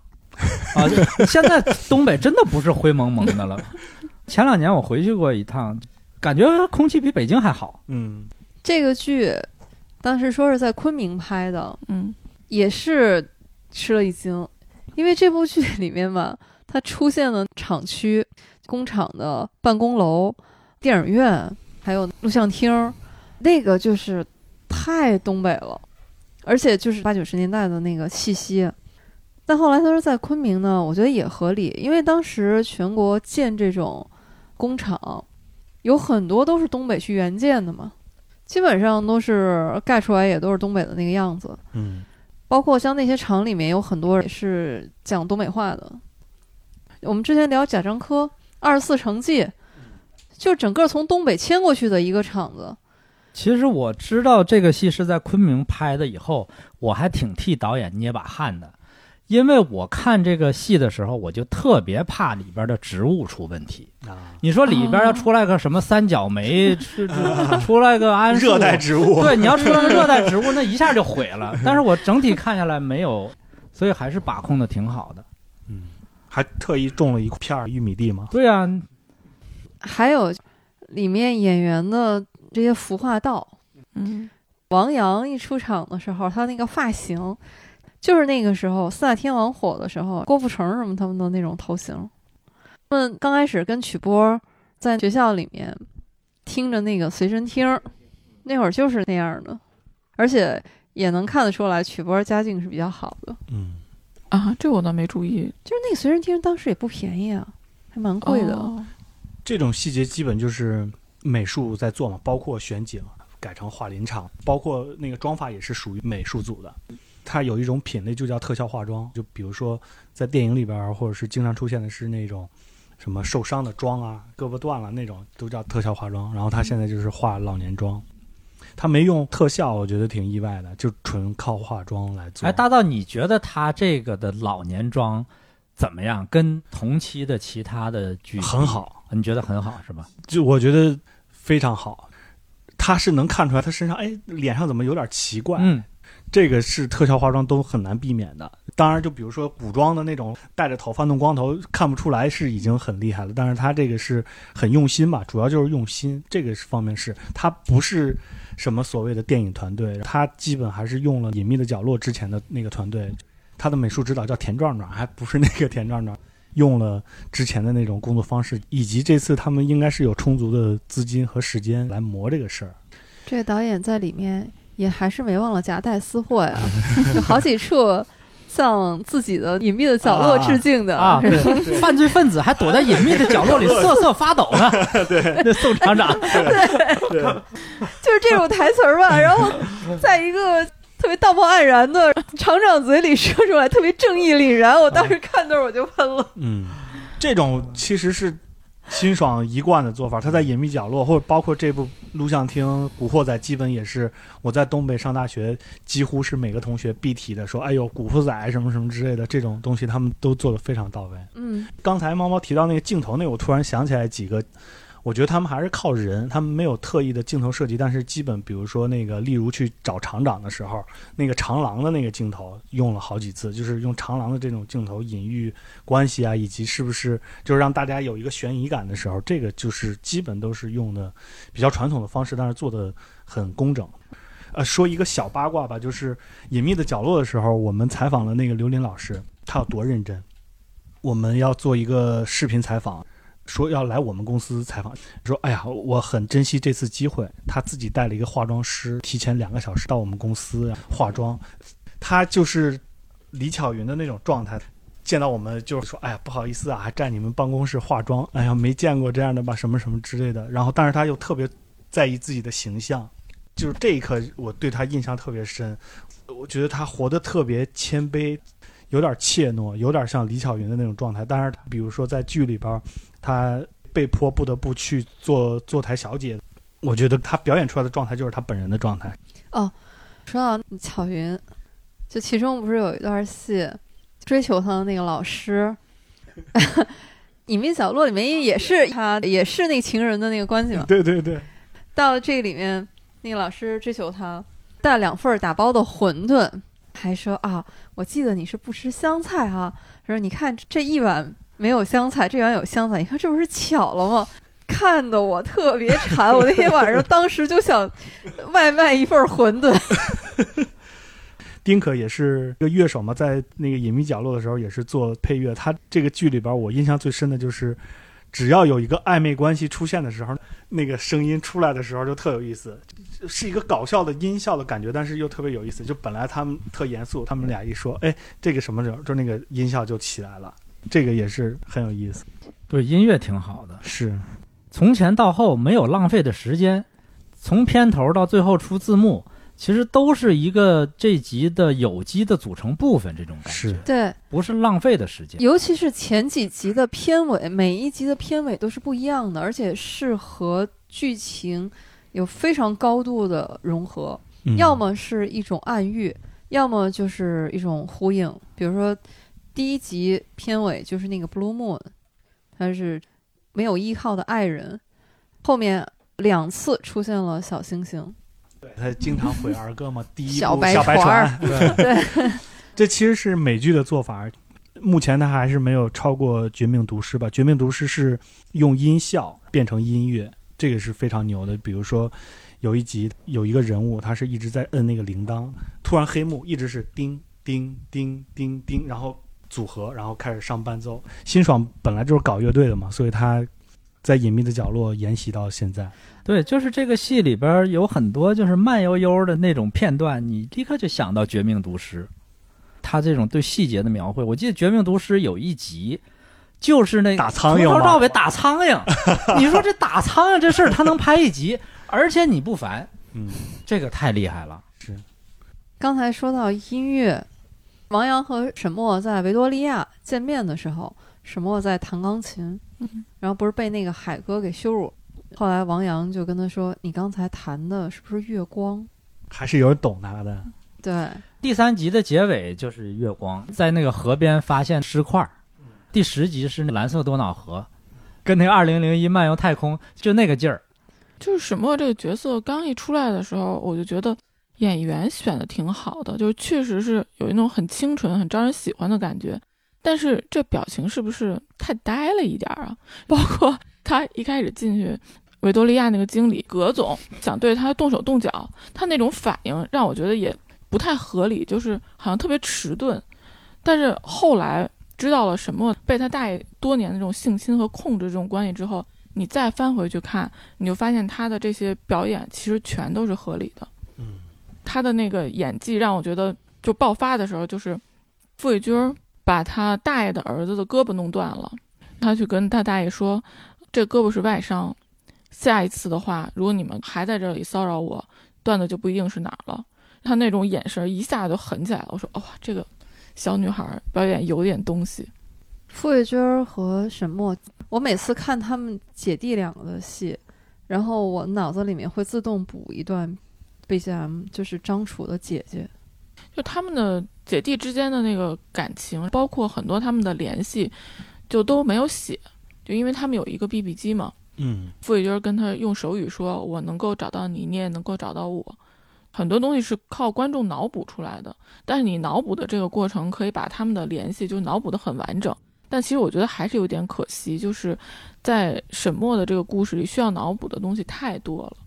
啊，就现在东北真的不是灰蒙蒙的了。前两年我回去过一趟，感觉空气比北京还好。嗯，这个剧当时说是在昆明拍的，嗯，也是吃了一惊，因为这部剧里面吧，它出现了厂区、工厂的办公楼、电影院，还有录像厅，那个就是太东北了，而且就是八九十年代的那个气息。但后来他说在昆明呢，我觉得也合理，因为当时全国建这种工厂，有很多都是东北去援建的嘛，基本上都是盖出来也都是东北的那个样子。嗯，包括像那些厂里面有很多人是讲东北话的。我们之前聊贾樟柯《二十四城记》，就整个从东北迁过去的一个厂子。其实我知道这个戏是在昆明拍的以后，我还挺替导演捏把汗的，因为我看这个戏的时候，我就特别怕里边的植物出问题。啊，你说里边要出来个什么三角梅，出来个桉树，热带植物，对，你要出来个热带植物，那一下就毁了。但是我整体看下来没有，所以还是把控的挺好的。嗯，还特意种了一片玉米地吗。对啊，还有里面演员的这些服化道，嗯，王阳一出场的时候，他那个发型，就是那个时候四大天王火的时候，郭富城什么他们的那种头型。他们刚开始跟曲波在学校里面听着那个随身听，那会儿就是那样的，而且也能看得出来曲波家境是比较好的。嗯，啊，这我倒没注意，就是那个随身听当时也不便宜啊，还蛮贵的。哦这种细节基本就是美术在做嘛，包括选景改成画林场，包括那个妆发也是属于美术组的。它有一种品类就叫特效化妆，就比如说在电影里边，或者是经常出现的是那种什么受伤的妆啊，胳膊断了那种，都叫特效化妆。然后他现在就是化老年妆，他没用特效，我觉得挺意外的，就纯靠化妆来做。哎，大道，你觉得他这个的老年妆怎么样？跟同期的其他的剧很，好，你觉得很好是吧？就我觉得非常好。他是能看出来他身上哎脸上怎么有点奇怪，嗯，这个是特效化妆都很难避免的。当然，就比如说古装的那种戴着头发弄光头看不出来是已经很厉害了，但是他这个是很用心吧，主要就是用心这个方面是，他不是什么所谓的电影团队，他基本还是用了《隐秘的角落》之前的那个团队，他的美术指导叫田壮壮，还不是那个田壮壮。用了之前的那种工作方式，以及这次他们应该是有充足的资金和时间来磨这个事儿。这个导演在里面也还是没忘了夹带私货呀，有好几处向自己的隐秘的角落致敬的啊，犯罪分子还躲在隐秘的角落里瑟瑟发抖呢。对，那宋厂长，对，就是这种台词儿吧，然后在一个特别道貌岸然的厂长嘴里说出来，特别正义凛然。我当时看那儿我就喷了。嗯，这种其实是辛爽一贯的做法。他在隐秘角落，或者包括这部录像厅《古惑仔》，基本也是我在东北上大学，几乎是每个同学必提的，说：“哎呦，古惑仔什么什么之类的这种东西，他们都做的非常到位。”嗯，刚才猫猫提到那个镜头，那我突然想起来几个，我觉得他们还是靠人，他们没有特意的镜头设计，但是基本比如说那个，例如去找厂长的时候，那个长廊的那个镜头用了好几次，就是用长廊的这种镜头隐喻关系啊，以及是不是就是让大家有一个悬疑感的时候，这个就是基本都是用的比较传统的方式，但是做的很工整。呃，说一个小八卦吧，就是隐秘的角落的时候，我们采访了那个刘林老师，他有多认真。我们要做一个视频采访，说要来我们公司采访，说哎呀，我很珍惜这次机会。他自己带了一个化妆师，提前两个小时到我们公司化妆。他就是李巧云的那种状态，见到我们就是说，哎呀，不好意思啊，还在你们办公室化妆，哎呀，没见过这样的吧，什么什么之类的。然后，但是他又特别在意自己的形象，就是这一刻我对他印象特别深。我觉得他活得特别谦卑，有点怯懦，有点像李巧云的那种状态。但是，比如说在剧里边，他被迫不得不去做坐台小姐，我觉得他表演出来的状态就是他本人的状态。哦说到巧云，就其中不是有一段戏，追求他的那个老师，隐秘角落里面也是他，也是那个情人的那个关系嘛。对对对，到这里面，那个老师追求他，带两份打包的馄饨，还说啊，我记得你是不吃香菜哈、说你看这一碗没有香菜，这碗有香菜，你看这不是巧了吗？看得我特别馋，我那天晚上当时就想外卖一份馄饨。丁可也是个乐手嘛，在那个隐秘角落的时候也是做配乐。他这个剧里边，我印象最深的就是，只要有一个暧昧关系出现的时候，那个声音出来的时候就特有意思，是一个搞笑的音效的感觉，但是又特别有意思。就本来他们特严肃，他们俩一说，哎，这个什么时候，就那个音效就起来了，这个也是很有意思。对，音乐挺好的。是，从前到后没有浪费的时间，从片头到最后出字幕，其实都是一个这集的有机的组成部分，这种感觉是对，不是浪费的时间。尤其是前几集的片尾，每一集的片尾都是不一样的，而且是和剧情有非常高度的融合，嗯要么是一种暗喻，要么就是一种呼应。比如说第一集片尾就是那个 Blue Moon，他是没有依靠的爱人，后面两次出现了小星星，对他经常毁儿歌嘛，第一小白小白船对，对，这其实是美剧的做法。目前它还是没有超过《绝命毒师》吧，《绝命毒师》是用音效变成音乐，这个是非常牛的。比如说，有一集有一个人物，他是一直在摁那个铃铛，突然黑幕一直是叮叮叮叮叮，然后组合，然后开始上伴奏。辛爽本来就是搞乐队的嘛，所以他在隐秘的角落沿袭到现在。对，就是这个戏里边有很多就是慢悠悠的那种片段，你立刻就想到《绝命毒师》。他这种对细节的描绘，我记得《绝命毒师》有一集，就是那打苍蝇从头吗到尾打苍蝇。你说这打苍蝇这事儿，他能拍一集，而且你不烦，嗯，这个太厉害了。是刚才说到音乐，王阳和沈墨在维多利亚见面的时候，沈墨在弹钢琴，嗯然后不是被那个海哥给羞辱，后来王阳就跟他说：“你刚才弹的是不是月光还是有人懂他的。？”对，第三集的结尾就是月光在那个河边发现尸块儿，第十集是那蓝色多瑙河，跟那个二零零一漫游太空就那个劲儿。就是沈墨这个角色刚一出来的时候，我就觉得演员选的挺好的，就是确实是有一种很清纯、很招人喜欢的感觉。但是这表情是不是太呆了一点儿啊？包括他一开始进去，维多利亚那个经理葛总想对他动手动脚，他那种反应让我觉得也不太合理，就是好像特别迟钝。但是后来知道了什么被他大爷多年的这种性侵和控制这种关系之后，你再翻回去看，你就发现他的这些表演其实全都是合理的。嗯，他的那个演技让我觉得，就爆发的时候，就是傅卫军儿把他大爷的儿子的胳膊弄断了，他去跟他大爷说，这胳膊是外伤，下一次的话，如果你们还在这里骚扰我，断的就不一定是哪儿了。他那种眼神一下就狠起来了，我说哇，这个小女孩儿表演有点东西。傅卫军儿和沈墨，我每次看他们姐弟两个的戏，然后我脑子里面会自动补一段 BGM，就是张楚的姐姐。就他们的姐弟之间的那个感情，包括很多他们的联系，就都没有写，就因为他们有一个 BB 机嘛。嗯，傅卫军跟他用手语说：“我能够找到你，你也能够找到我。”很多东西是靠观众脑补出来的，但是你脑补的这个过程可以把他们的联系就脑补的很完整。但其实我觉得还是有点可惜，就是在沈墨的这个故事里，需要脑补的东西太多了。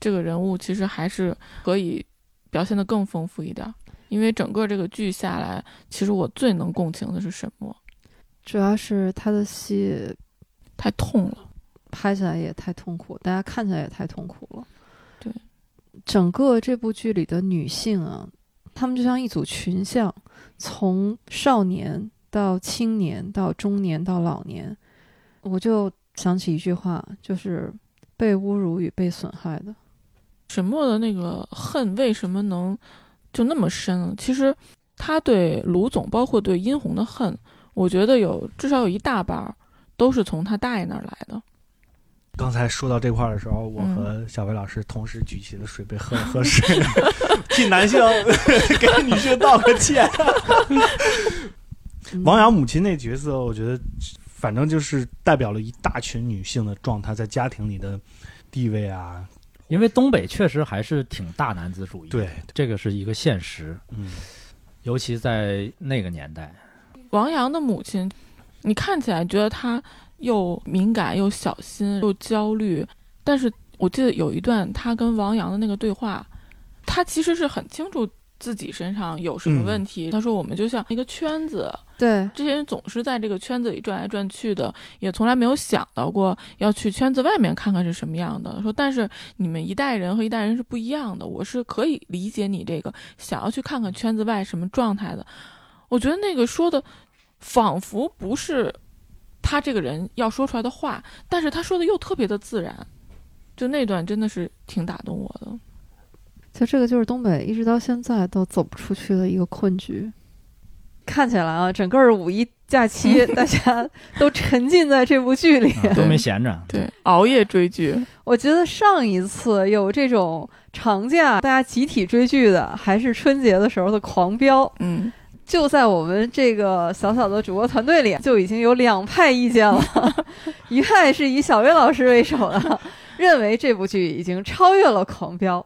这个人物其实还是可以表现得更丰富一点，因为整个这个剧下来，其实我最能共情的是沈墨，主要是他的戏太痛了。拍起来也太痛苦，大家看起来也太痛苦了。整个这部剧里的女性啊，她们就像一组群像，从少年到青年到中年到老年，我就想起一句话，就是被侮辱与被损害的。沈墨的那个恨为什么能就那么深？其实他对卢总，包括对殷红的恨，我觉得有至少有一大半儿都是从他大爷那儿来的。刚才说到这块儿的时候，我和小薇老师同时举起了水杯喝了 喝水，替男性给女性道个歉。嗯。王阳母亲那角色，我觉得反正就是代表了一大群女性的状态，在家庭里的地位啊，因为东北确实还是挺大男子主义，，对，这个是一个现实，嗯，尤其在那个年代。王阳的母亲，你看起来觉得她又敏感又小心又焦虑，但是我记得有一段他跟王阳的那个对话，他其实是很清楚自己身上有什么问题。他说：“我们就像一个圈子，对，这些人总是在这个圈子里转来转去的，也从来没有想到过要去圈子外面看看是什么样的。说，但是你们一代人和一代人是不一样的，我是可以理解你这个想要去看看圈子外什么状态的。我觉得那个说的仿佛不是他这个人要说出来的话，但是他说的又特别的自然，就那段真的是挺打动我的。就这个就是东北一直到现在都走不出去的一个困局。看起来啊，整个五一假期 大家都沉浸在这部剧里。啊都没闲着。对，熬夜追剧，我觉得上一次有这种长假大家集体追剧的，还是春节的时候的《狂飙》。嗯，就在我们这个小小的主播团队里，就已经有两派意见了。一派是以小岳老师为首的，认为这部剧已经超越了《狂飙》；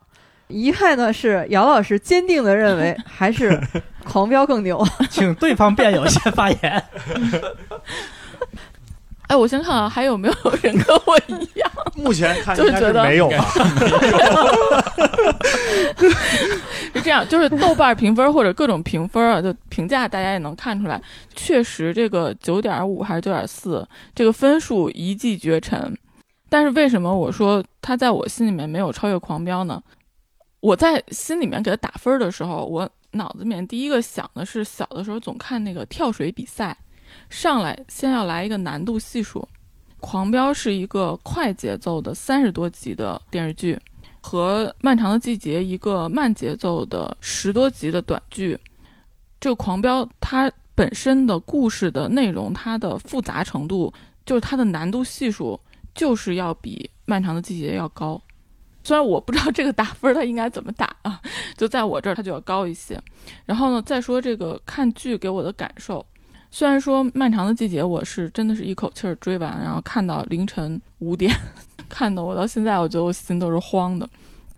一派呢是姚老师坚定的认为还是《狂飙》更牛。请对方辩友先发言。哎，我先看看还有没有 人跟我一样，目前看就是就觉得没有吧？是这样，就是豆瓣评分或者各种评分啊，就评价大家也能看出来，确实这个九点五还是九点四，这个分数一骑绝尘。但是为什么我说他在我心里面没有超越《狂飙》呢？我在心里面给他打分的时候，我脑子里面第一个想的是小的时候总看那个跳水比赛，上来先要来一个难度系数，《狂飙》是一个快节奏的三十多集的电视剧。和《漫长的季节》一个慢节奏的十多集的短剧，这个《狂飙》它本身的故事的内容，它的复杂程度，就是它的难度系数，就是要比《漫长的季节》要高。虽然我不知道这个打分它应该怎么打啊，就在我这儿它就要高一些。然后呢，再说这个看剧给我的感受，虽然说《漫长的季节》我是真的是一口气儿追完，然后看到凌晨五点。看的我到现在，我觉得我心都是慌的。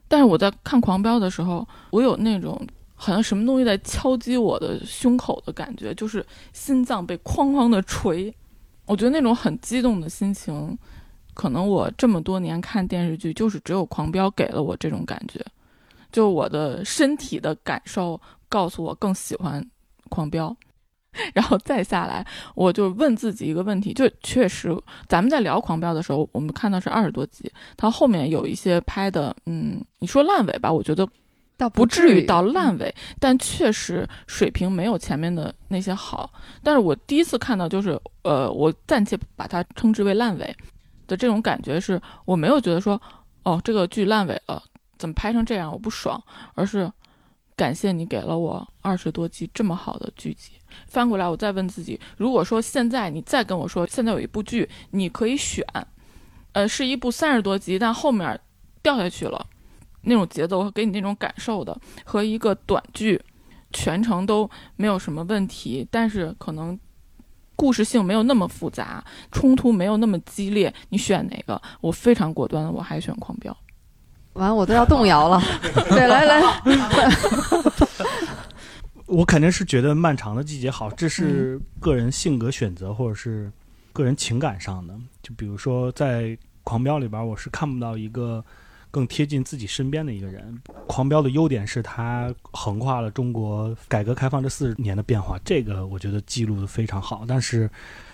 但是我在看《狂飙》的时候，我有那种好像什么东西在敲击我的胸口的感觉，就是心脏被哐哐的捶。我觉得那种很激动的心情，可能我这么多年看电视剧，就是只有《狂飙》给了我这种感觉。就我的身体的感受告诉我更喜欢《狂飙》。然后再下来，我就问自己一个问题，就确实咱们在聊《狂飙》的时候，我们看到是二十多集，它后面有一些拍的，嗯，你说烂尾吧，我觉得倒不至至于到烂尾，但确实水平没有前面的那些好。但是我第一次看到，就是呃，我暂且把它称之为烂尾的这种感觉，是我没有觉得说，哦，这个剧烂尾了，怎么拍成这样，我不爽，而是感谢你给了我二十多集这么好的剧集。翻过来，我再问自己：如果说现在你再跟我说，现在有一部剧你可以选，呃，是一部三十多集，但后面掉下去了，那种节奏和给你那种感受的，和一个短剧，全程都没有什么问题，但是可能故事性没有那么复杂，冲突没有那么激烈，你选哪个？我非常果断的，我还选《狂飙》。完，我都要动摇了。对，来来，我肯定是觉得《漫长的季节》好，这是个人性格选择或者是个人情感上的。就比如说在《狂飙》里边，我是看不到一个更贴近自己身边的一个人。《狂飙》的优点是它横跨了中国改革开放这四十年的变化，这个我觉得记录的非常好。但是《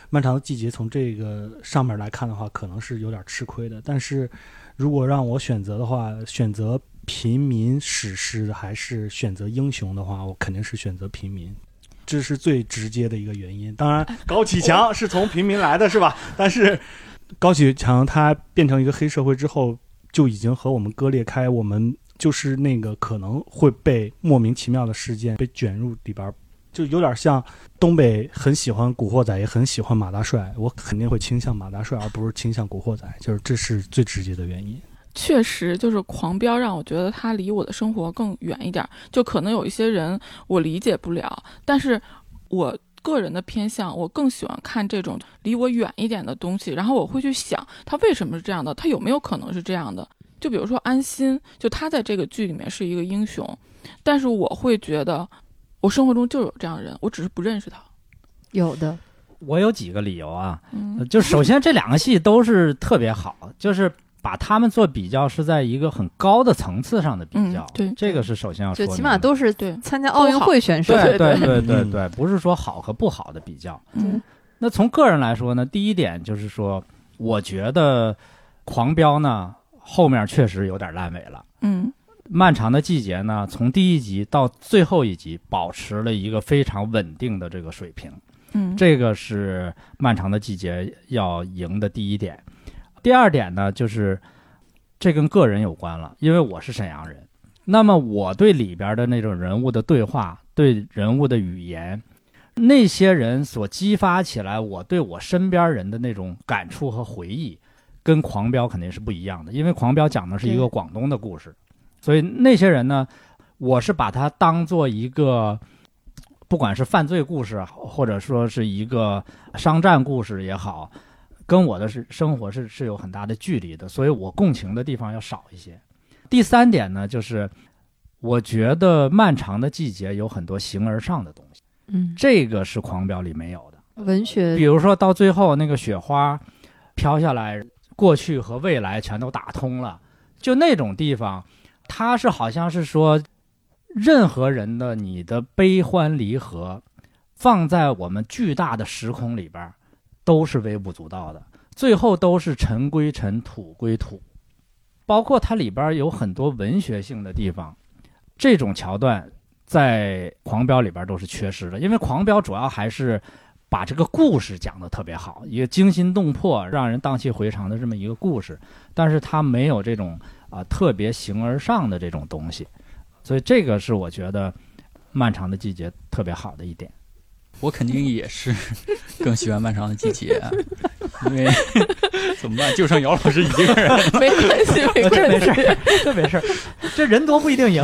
漫长的季节》从这个上面来看的话，可能是有点吃亏的。但是如果让我选择的话，选择平民史诗还是选择英雄的话，我肯定是选择平民，这是最直接的一个原因。当然，高启强是从平民来的，是吧？但是高启强他变成一个黑社会之后，就已经和我们割裂开，我们就是那个可能会被莫名其妙的事件被卷入里边，就有点像东北很喜欢古惑仔，也很喜欢马大帅，我肯定会倾向马大帅，而不是倾向古惑仔，就是这是最直接的原因。确实，就是狂飙让我觉得他离我的生活更远一点儿。就可能有一些人我理解不了，但是我个人的偏向，我更喜欢看这种离我远一点的东西。然后我会去想，他为什么是这样的？他有没有可能是这样的？就比如说安心，就他在这个剧里面是一个英雄，但是我会觉得，我生活中就有这样的人，我只是不认识他。有的，我有几个理由啊，嗯呃就首先这两个戏都是特别好，就是把他们做比较是在一个很高的层次上的比较，嗯对这个是首先要说就起码都是对，参加奥运会选手。对对对对。嗯。对，不是说好和不好的比较。嗯。那从个人来说呢，第一点就是说，我觉得《狂飙》呢后面确实有点烂尾了。嗯。漫长的季节呢，从第一集到最后一集，保持了一个非常稳定的这个水平，嗯，这个是漫长的季节要赢的第一点。第二点呢，就是这跟个人有关了，因为我是沈阳人，那么我对里边的那种人物的对话，对人物的语言，那些人所激发起来我对我身边人的那种感触和回忆，跟《狂飙》肯定是不一样的，因为《狂飙》讲的是一个广东的故事，所以那些人呢，我是把它当做一个不管是犯罪故事，或者说是一个商战故事也好，跟我的是生活是是有很大的距离的，所以我共情的地方要少一些。第三点呢，就是我觉得漫长的季节有很多形而上的东西，嗯，这个是狂飙里没有的。文学比如说到最后那个雪花飘下来，过去和未来全都打通了，就那种地方，它是好像是说，任何人的你的悲欢离合，放在我们巨大的时空里边儿，都是微不足道的，最后都是尘归尘，土归土。包括它里边有很多文学性的地方，这种桥段在《狂飙》里边都是缺失的，因为《狂飙》主要还是把这个故事讲得特别好，一个惊心动魄、让人荡气回肠的这么一个故事，但是它没有这种啊、特别形而上的这种东西，所以这个是我觉得《漫长的季节》特别好的一点。我肯定也是 更喜欢漫长的季节，啊因为 怎么办？就剩姚老师一个人。没关系，没。事儿，这没事儿，这人多不一定赢。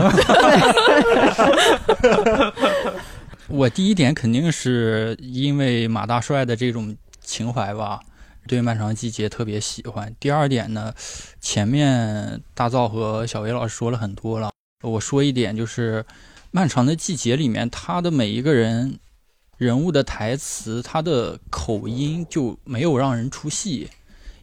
我第一点肯定是因为马大帅的这种情怀吧，对《漫长的季节》特别喜欢。第二点呢，前面大造和小维老师说了很多了，我说一点就是，《漫长的季节》里面他的每一个人人物的台词，他的口音就没有让人出戏，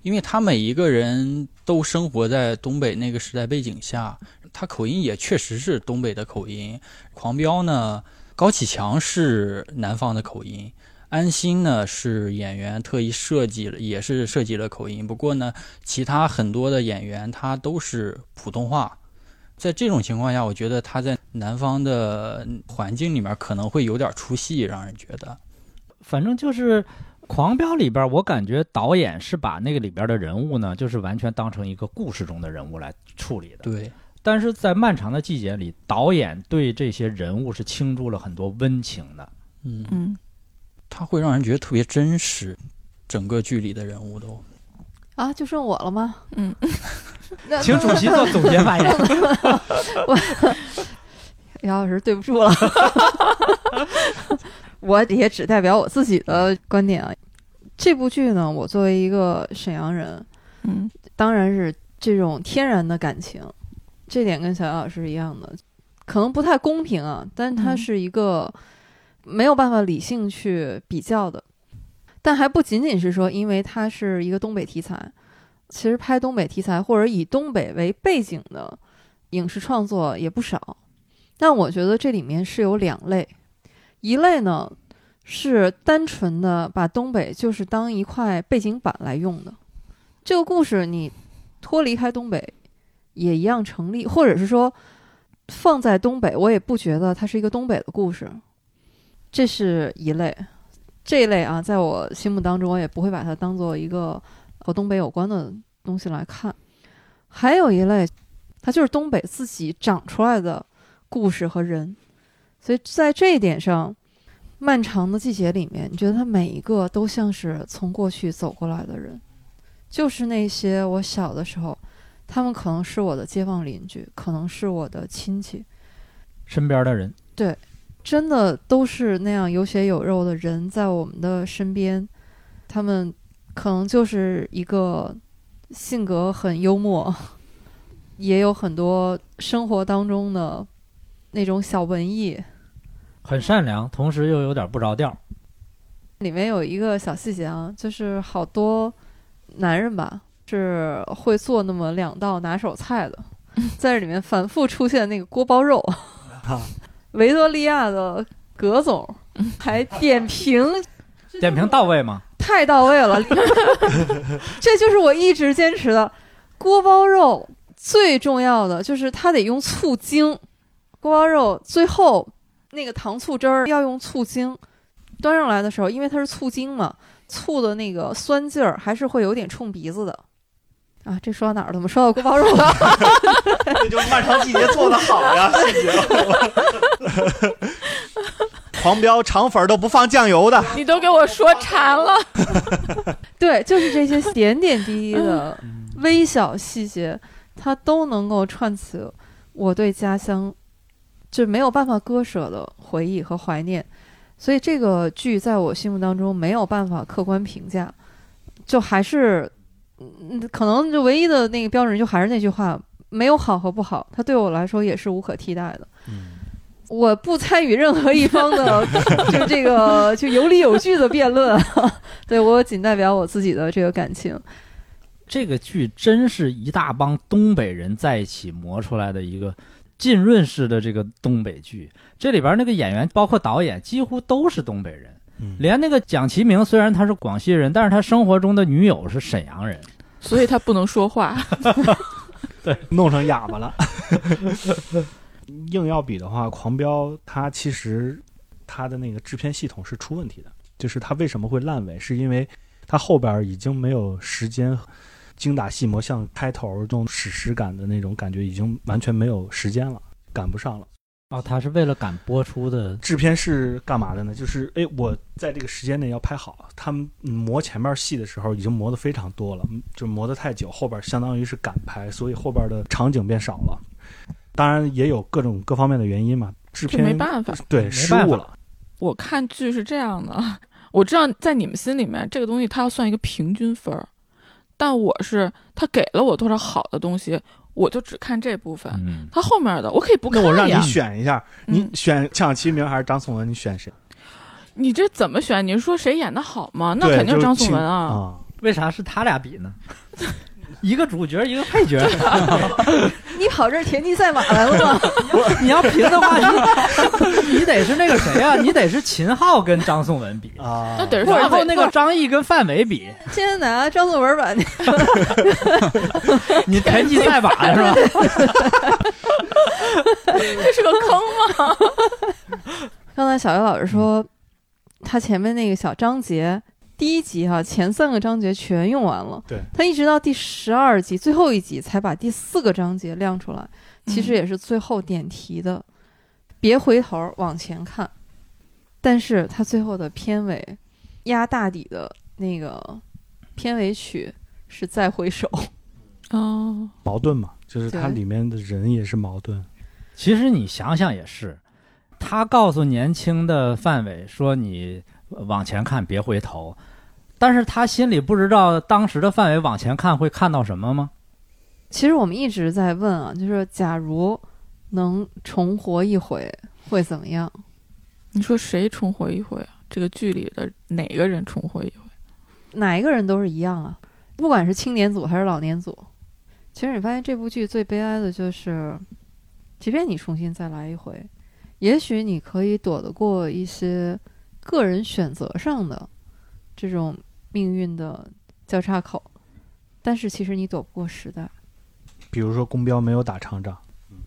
因为他每一个人都生活在东北那个时代背景下，他口音也确实是东北的口音。狂飙呢？高启强是南方的口音，安心呢是演员特意设计了，也是设计了口音。不过呢，其他很多的演员他都是普通话。在这种情况下，我觉得他在南方的环境里面可能会有点出戏，让人觉得。反正就是《狂飙》里边，我感觉导演是把那个里边的人物呢，就是完全当成一个故事中的人物来处理的。对，但是在漫长的季节里，导演对这些人物是倾注了很多温情的。嗯，嗯，他会让人觉得特别真实，整个剧里的人物都。啊，就剩我了吗？嗯，那请主席做总结发言。我杨老师，对不住了，我也只代表我自己的观点啊。这部剧呢，我作为一个沈阳人，嗯，当然是这种天然的感情，这点跟小杨老师一样的，可能不太公平啊，但它嗯是一个没有办法理性去比较的。但还不仅仅是说，因为它是一个东北题材，其实拍东北题材或者以东北为背景的影视创作也不少。但我觉得这里面是有两类，一类呢是单纯的把东北就是当一块背景板来用的，这个故事你脱离开东北也一样成立，或者是说放在东北，我也不觉得它是一个东北的故事，这是一类。这一类啊，在我心目当中，我也不会把它当做一个和东北有关的东西来看。还有一类，它就是东北自己长出来的故事和人，所以在这一点上，《漫长的季节》里面，你觉得他每一个都像是从过去走过来的人，就是那些我小的时候，他们可能是我的街坊邻居，可能是我的亲戚，身边的人，对真的都是那样有血有肉的人在我们的身边，他们可能就是一个性格很幽默，也有很多生活当中的那种小文艺。很善良，同时又有点不着调。里面有一个小细节啊，就是好多男人吧是会做那么两道拿手菜的，在这里面反复出现那个锅包肉。维多利亚的葛总还点评 点评到位吗？太到位了，这就是我一直坚持的。锅包肉最重要的就是它得用醋精，锅包肉最后那个糖醋汁儿要用醋精，端上来的时候，因为它是醋精嘛，醋的那个酸劲儿还是会有点冲鼻子的。啊，这说到哪儿了？怎么说到锅包肉了？这就是漫长季节做的好呀，细节。狂飙肠粉都不放酱油的，你都给我说馋了。对，就是这些点点滴滴的微小细节，它都能够串起我对家乡就没有办法割舍的回忆和怀念。所以这个剧在我心目当中没有办法客观评价，就还是，嗯，可能就唯一的那个标准就还是那句话，没有好和不好，它对我来说也是无可替代的。嗯，我不参与任何一方的 就这个就有理有据的辩论，对我仅代表我自己的这个感情。这个剧真是一大帮东北人在一起磨出来的一个浸润式的这个东北剧。这里边那个演员，包括导演，几乎都是东北人。嗯连那个蒋奇明，虽然他是广西人，但是他生活中的女友是沈阳人。所以他不能说话。对弄成哑巴了。硬要比的话，《狂飙》它其实它的那个制片系统是出问题的，就是它为什么会烂尾，是因为它后边已经没有时间精打细磨，像开头这种史诗感的那种感觉，已经完全没有时间了，赶不上了。哦，他是为了赶播出的。制片是干嘛的呢？就是哎，我在这个时间内要拍好。他们磨前面戏的时候已经磨得非常多了，就磨得太久，后边相当于是赶拍，所以后边的场景变少了。当然也有各种各方面的原因嘛，制这片没办法。对没办法失误了。我看剧是这样的，我知道在你们心里面这个东西它要算一个平均分儿，但我是他给了我多少好的东西，我就只看这部分，嗯，他后面的我可以不看那我让你。选一下，你嗯选蒋奇明还是张颂文？你选谁？你这怎么选？你是说谁演的好吗？那肯定是张颂文啊。啊。为啥是他俩比呢？一个主角，一个配角。你跑这儿田忌赛马来了吗？你要评的话，你你得是那个谁啊？你得是秦昊跟张颂文比，啊，那得是然后那个张译跟范伟比，今天拿张颂文版的，你田忌赛马是吧？这是个坑吗？刚才小岳老师说，他前面那个小章节，第一集哈、前三个章节全用完了，对他一直到第十二集最后一集才把第四个章节亮出来，其实也是最后点题的，别回头往前看。但是他最后的片尾压大底的那个片尾曲是再回首，哦，矛盾嘛，就是它里面的人也是矛盾。其实你想想也是，他告诉年轻的范伟说：“你往前看，别回头。”但是他心里不知道当时的范围往前看会看到什么吗？其实我们一直在问啊，就是假如能重活一回会怎么样？你说谁重活一回啊？这个剧里的哪个人重活一回？哪一个人都是一样啊，不管是青年组还是老年组。其实你发现这部剧最悲哀的就是，即便你重新再来一回，也许你可以躲得过一些个人选择上的这种命运的交叉口，但是其实你躲不过时代。比如说公标没有打厂长，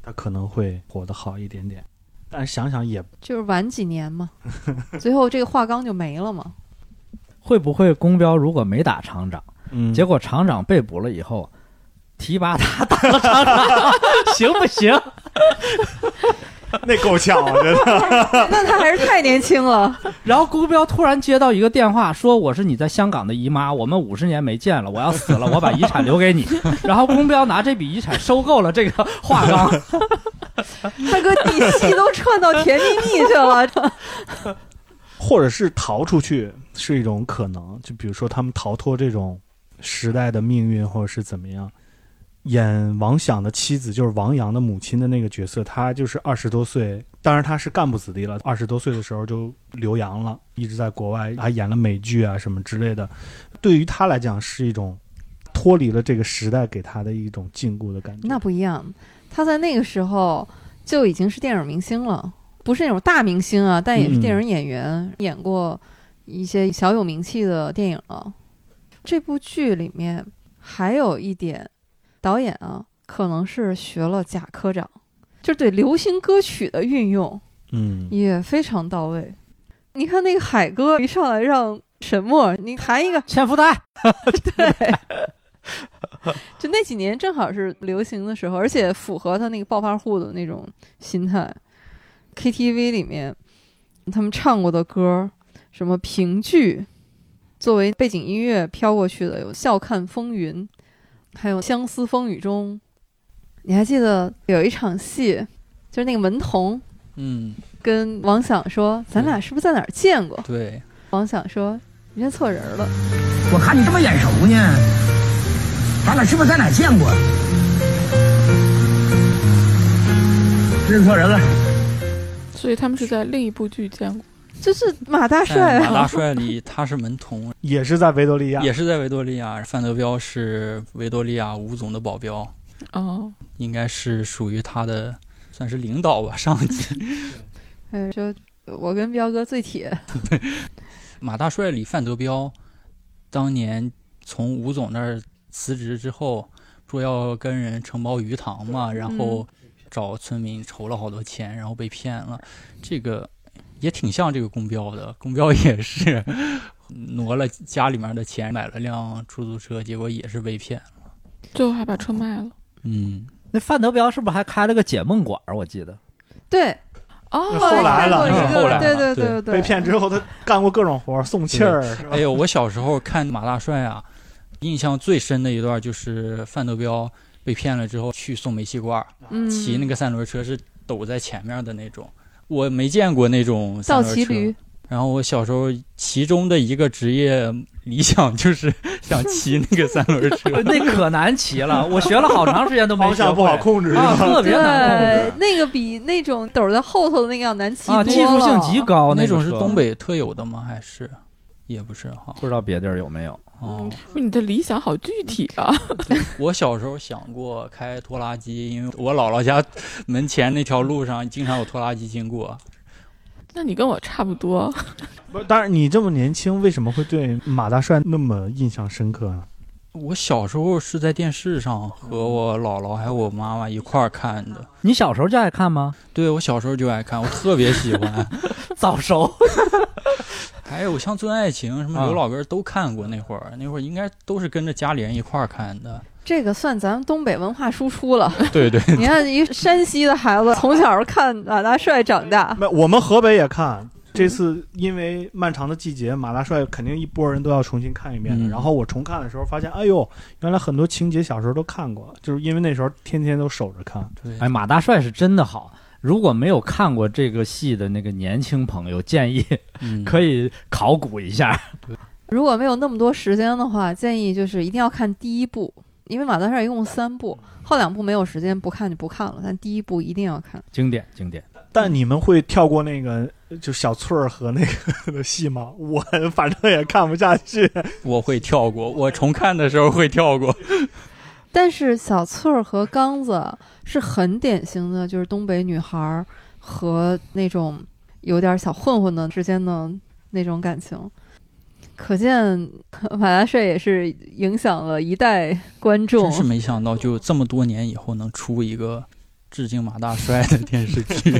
他可能会活得好一点点。但是想想也就是晚几年嘛，最后这个画纲就没了嘛。会不会公标如果没打厂长，嗯，结果厂长被捕了以后，提拔他 当了厂长，行不行？那够呛，我觉得。那他还是太年轻了。然后宫彪突然接到一个电话，说我是你在香港的姨妈，我们五十年没见了，我要死了，我把遗产留给你。然后宫彪拿这笔遗产收购了这个华纲，大哥，你戏都串到甜蜜蜜去了。或者是逃出去是一种可能，就比如说他们逃脱这种时代的命运，或者是怎么样。演王响的妻子就是王阳的母亲的那个角色，她就是二十多岁，当然她是干部子弟了，二十多岁的时候就留洋了，一直在国外，还演了美剧啊什么之类的。对于她来讲是一种脱离了这个时代给她的一种禁锢的感觉。那不一样，她在那个时候就已经是电影明星了，不是那种大明星啊，但也是电影演员，演过一些小有名气的电影了。这部剧里面还有一点，导演啊可能是学了贾科长，就是对流行歌曲的运用嗯，也非常到位。你看那个海哥一上来让沈默，你弹一个欠福袋。对，就那几年正好是流行的时候，而且符合他那个暴发户的那种心态。KTV 里面他们唱过的歌，什么评剧，作为背景音乐飘过去的有《笑看风云》，还有《相思风雨中》。你还记得有一场戏，就是那个门童，嗯，跟王想说：“咱俩是不是在哪儿见过对，？”王想说：“你认错人了。我看你这么眼熟呢，咱俩是不是在哪儿见过？认错人了。所以他们是在另一部剧见过。”这是马大帅在马大啊！帅里他是门童，也是在维多利亚，也是在维多利亚。范德彪是维多利亚吴总的保镖，哦，应该是属于他的算是领导吧，上级。哎，说我跟彪哥最铁，马大帅里范德彪当年从吴总那儿辞职之后，说要跟人承包鱼塘嘛，然后找村民筹了好多钱，然后被骗了。这个也挺像这个公标的，公标也是 挪了家里面的钱买了辆出租车，结果也是被骗。最后还把车卖了。嗯，那范德彪是不是还开了个解梦馆儿？我记得？对，哦，后来了后来了。对对对对。对，被骗之后，他干过各种活儿，送气儿，哎呦，我小时候看马大帅啊，印象最深的一段就是范德彪被骗了之后去送煤气罐儿，嗯，骑那个三轮车是抖在前面的那种，我没见过那种倒三轮车。骑驴，然后我小时候其中的一个职业理想就是 想骑那个三轮车。那可难骑了，我学了好长时间都没学 不好控制，啊，特别难控制，那个比那种斗在后头的那个要难骑制啊，技术性极高，那种是东，北特有的吗？还是也不是哈？不知道别地儿有没有。哦，你的理想好具体啊！我小时候想过开拖拉机，因为我姥姥家门前那条路上经常有拖拉机经过。那你跟我差不多。不是，当然你这么年轻，为什么会对马大帅那么印象深刻呢？我小时候是在电视上和我姥姥还有我妈妈一块儿看的。你小时候就爱看吗？对我小时候就爱看，我特别喜欢。早熟，还有像《尊爱情》什么啊刘老根都看过，那会儿那会儿应该都是跟着家里人一块儿看的。这个算咱们东北文化输出了。对对，你看，一山西的孩子从小看马大帅长大，没，我们河北也看。这次因为漫长的季节，马大帅肯定一波人都要重新看一遍的。嗯然后我重看的时候发现，哎呦，原来很多情节小时候都看过，就是因为那时候天天都守着看。对哎，马大帅是真的好。如果没有看过这个戏的那个年轻朋友，建议嗯，可以考古一下。如果没有那么多时间的话，建议就是一定要看第一部，因为马大帅一共三部，后两部没有时间不看就不看了，但第一部一定要看。经典，经典。但你们会跳过那个就小翠儿和那个的戏吗？我反正也看不下去。我会跳过，我重看的时候会跳过。但是小翠儿和刚子是很典型的，就是东北女孩儿和那种有点小混混的之间的那种感情。可见马大帅也是影响了一代观众真。是没想到，就这么多年以后能出一个致敬马大帅的电视剧。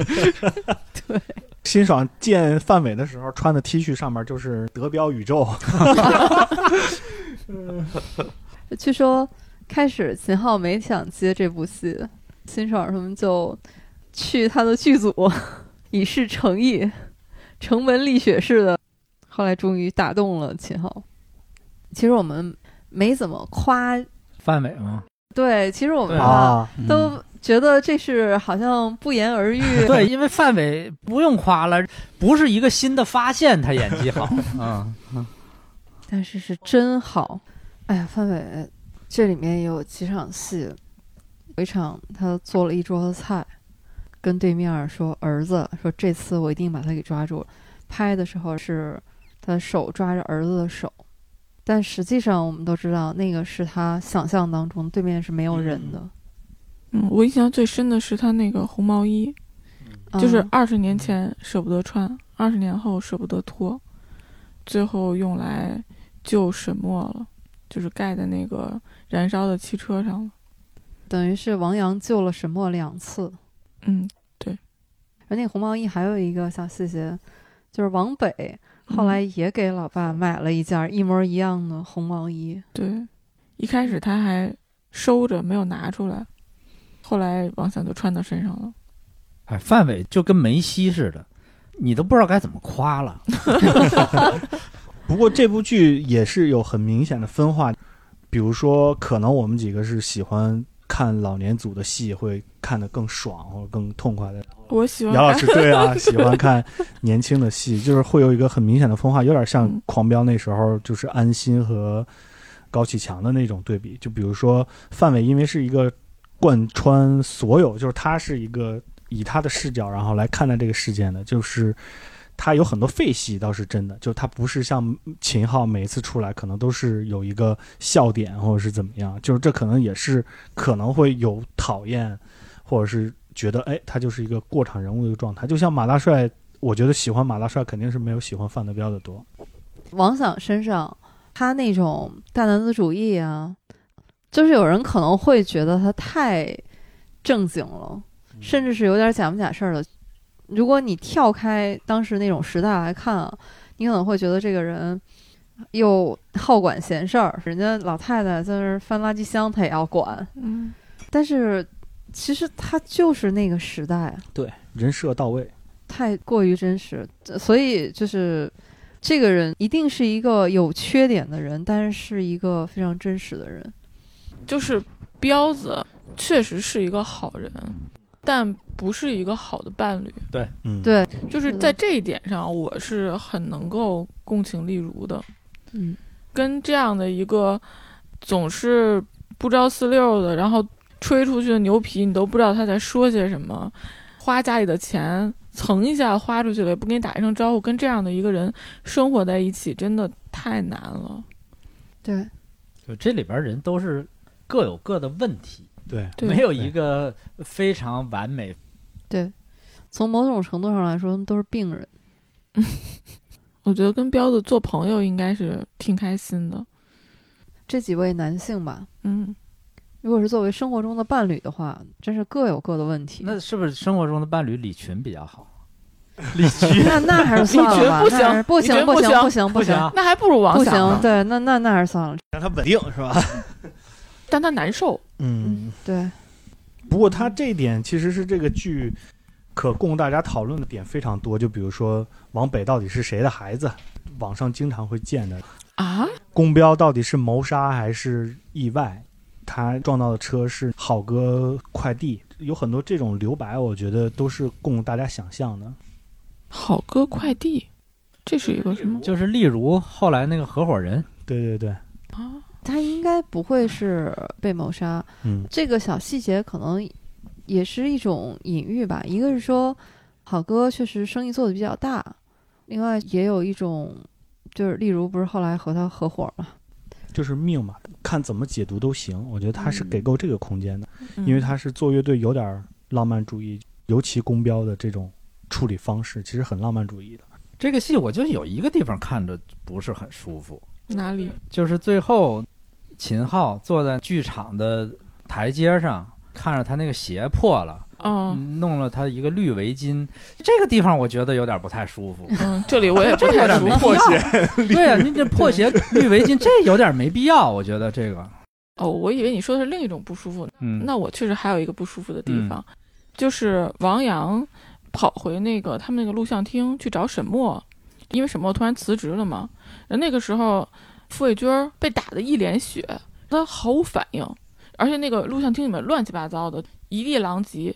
对 辛爽见范伟的时候穿的 T 恤上面就是德标宇宙，据说开始秦昊没想接这部戏，辛爽他们就去他的剧组 以示诚意，城门立雪似的。后来终于打动了秦昊。其实我们没怎么夸，范伟吗？对，其实我们啊啊，嗯都觉得这是好像不言而喻。对，因为范伟不用夸了，不是一个新的发现，他演技好。嗯，但是是真好。哎呀，范伟这里面有几场戏，有一场他做了一桌子菜，跟对面说儿子说这次我一定把他给抓住。拍的时候是他手抓着儿子的手，但实际上我们都知道那个是他想象当中对面是没有人的，嗯，我印象最深的是他那个红毛衣，就是嗯二十年前舍不得穿，二十年后舍不得脱，最后用来救沈墨了，就是盖的那个燃烧的汽车上了。等于是王阳救了沈墨两次。嗯，对而那个红毛衣还有一个小细节，就是王北后来也给老爸买了一件一模一样的红毛衣。对，一开始他还收着没有拿出来，后来王想就穿到身上了。哎，范伟就跟梅西似的，你都不知道该怎么夸了。不过这部剧也是有很明显的分化，比如说可能我们几个是喜欢看老年组的戏会看得更爽或者更痛快的。我喜欢杨老师对啊，喜欢看年轻的戏，就是会有一个很明显的分化，有点像嗯《狂飙》那时候就是安心和高启强的那种对比。就比如说范伟，因为是一个贯穿所有，就是他是一个以他的视角然后来看待这个事件的，就是他有很多废戏倒是真的，就他不是像秦昊每次出来可能都是有一个笑点或者是怎么样，就是这可能也是可能会有讨厌或者是觉得哎，他就是一个过场人物的一个状态。就像马大帅，我觉得喜欢马大帅肯定是没有喜欢范德彪的多。王响身上，他那种大男子主义啊，就是有人可能会觉得他太正经了，甚至是有点假模假式儿的。如果你跳开当时那种时代来看啊，你可能会觉得这个人又好管闲事儿，人家老太太在那儿翻垃圾箱，他也要管。嗯，但是其实他就是那个时代，对，人设到位。太过于真实，所以就是这个人一定是一个有缺点的人，但是是一个非常真实的人。就是彪子确实是一个好人，但不是一个好的伴侣。对嗯，，对，就是在这一点上，我是很能够共情例如的。嗯，跟这样的一个总是不着四六的，然后吹出去的牛皮，你都不知道他在说些什么，花家里的钱蹭一下花出去了，也不跟你打一声招呼，跟这样的一个人生活在一起，真的太难了。对，就这里边人都是各有各的问题，对，对没有一个非常完美。对从某种程度上来说，都是病人。我觉得跟彪子做朋友应该是挺开心的。这几位男性吧，嗯，如果是作为生活中的伴侣的话，真是各有各的问题。那是不是生活中的伴侣李群比较好？李群那那还是算了吧，李群不行不行，不行，不行不行，那还不如王不行。对，那那那还是算了。让他稳定是吧？但他难受。嗯，对，不过他这一点其实是这个剧可供大家讨论的点非常多，就比如说王北到底是谁的孩子，网上经常会见的。啊，公标到底是谋杀还是意外？他撞到的车是好哥快递，有很多这种留白，我觉得都是供大家想象的。好哥快递，这是一个什么就是例如后来那个合伙人，对对对，啊？他应该不会是被谋杀，嗯，这个小细节可能也是一种隐喻吧。一个是说，好哥确实生意做的比较大，另外也有一种就是，例如不是后来和他合伙嘛，就是命嘛，看怎么解读都行。我觉得他是嗯给够这个空间的，嗯因为他是做乐队有点浪漫主义，尤其公标的这种处理方式，其实很浪漫主义的。这个戏我就有一个地方看着不是很舒服，哪里？就是最后秦昊坐在剧场的台阶上，看着他那个鞋破了，哦，弄了他一个绿围巾，这个地方我觉得有点不太舒服。嗯，这里我也不太舒服。破鞋，对呀、你这破鞋绿围巾，这有点没必要，我觉得这个，哦，我以为你说的是另一种不舒服。嗯，那我确实还有一个不舒服的地方，就是王阳跑回那个他们那个录像厅去找沈墨，因为沈墨突然辞职了嘛。那个时候，傅卫军儿被打的一脸血，他毫无反应，而且那个录像厅里面乱七八糟的，一地狼藉。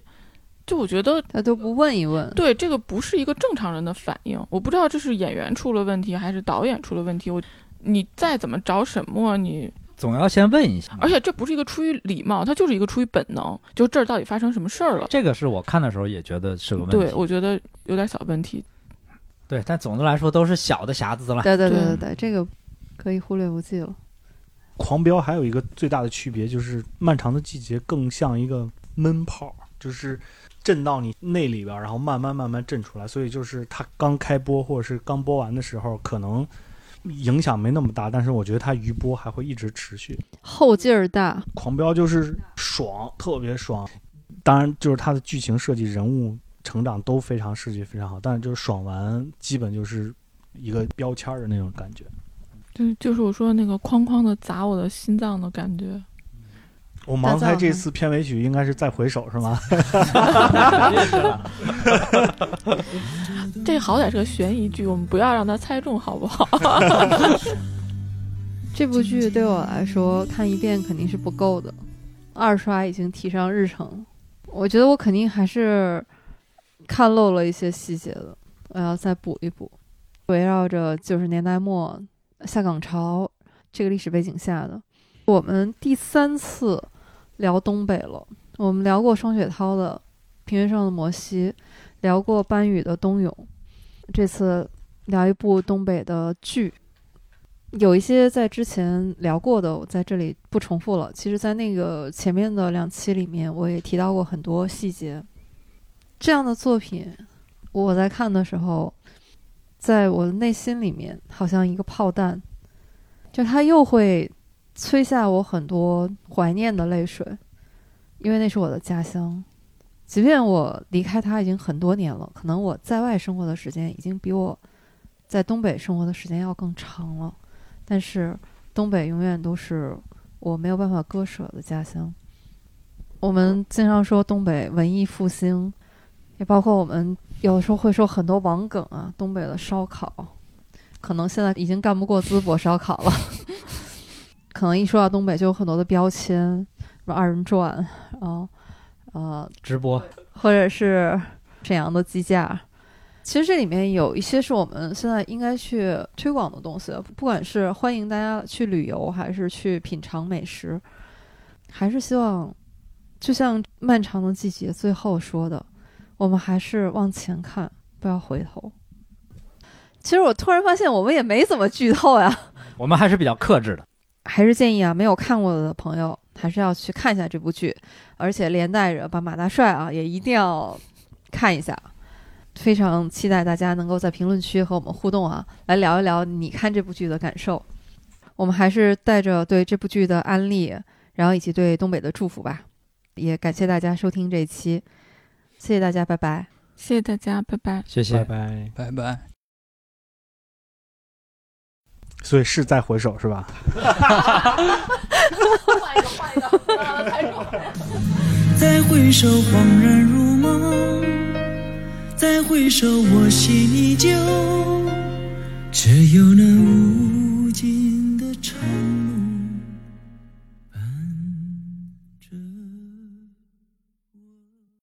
就我觉得，他都不问一问。对这个不是一个正常人的反应。我不知道这是演员出了问题，还是导演出了问题。我，你再怎么找沈墨，你总要先问一下。而且这不是一个出于礼貌，他就是一个出于本能，就这儿到底发生什么事儿了。这个是我看的时候也觉得是个问题，对，我觉得有点小问题。对，但总的来说都是小的瑕疵了。对对对对对对，这个可以忽略不计了。狂飙还有一个最大的区别就是，漫长的季节更像一个闷泡，就是震到你内里边儿，然后慢慢慢慢震出来。所以就是它刚开播或者是刚播完的时候，可能影响没那么大，但是我觉得它余波还会一直持续。后劲儿大，狂飙就是爽，特别爽。当然，就是它的剧情设计、人物成长都非常设计非常好，但是就是爽完，基本就是一个标签儿的那种感觉。对，就是我说的那个哐哐的砸我的心脏的感觉。我盲猜这次片尾曲应该是《再回首》是吗？这好歹是个悬疑剧，我们不要让他猜中，好不好？这部剧对我来说看一遍肯定是不够的，二刷已经提上日程。我觉得我肯定还是看漏了一些细节的，我要再补一补。围绕着九十年代末下岗潮这个历史背景下的，我们第三次聊东北了。我们聊过双雪涛的《平原上的摩西》，聊过班宇的《冬泳》，这次聊一部东北的剧。有一些在之前聊过的，我在这里不重复了。其实，在那个前面的两期里面，我也提到过很多细节。这样的作品，我在看的时候，在我的内心里面，好像一个炮弹，就它又会催下我很多怀念的泪水，因为那是我的家乡。即便我离开它已经很多年了，可能我在外生活的时间已经比我在东北生活的时间要更长了。但是，东北永远都是我没有办法割舍的家乡。我们经常说东北文艺复兴，也包括我们有的时候会说很多网梗啊。东北的烧烤，可能现在已经干不过淄博烧烤了。可能一说到东北，就有很多的标签，什么二人转，然后呃，直播，或者是沈阳的鸡架。其实这里面有一些是我们现在应该去推广的东西，不管是欢迎大家去旅游，还是去品尝美食，还是希望，就像《漫长的季节》最后说的，我们还是往前看，不要回头。其实我突然发现，我们也没怎么剧透呀。我们还是比较克制的，还是建议啊，没有看过的朋友还是要去看一下这部剧，而且连带着把马大帅啊也一定要看一下。非常期待大家能够在评论区和我们互动啊，来聊一聊你看这部剧的感受。我们还是带着对这部剧的安利，然后以及对东北的祝福吧。也感谢大家收听这一期，谢谢大家，拜拜。谢谢大家，拜拜。谢谢，拜拜。拜拜。所以是再回首是吧？换一个，换一个，太爽了。再回首，恍然如梦。再回首，我心依旧，只有那无尽。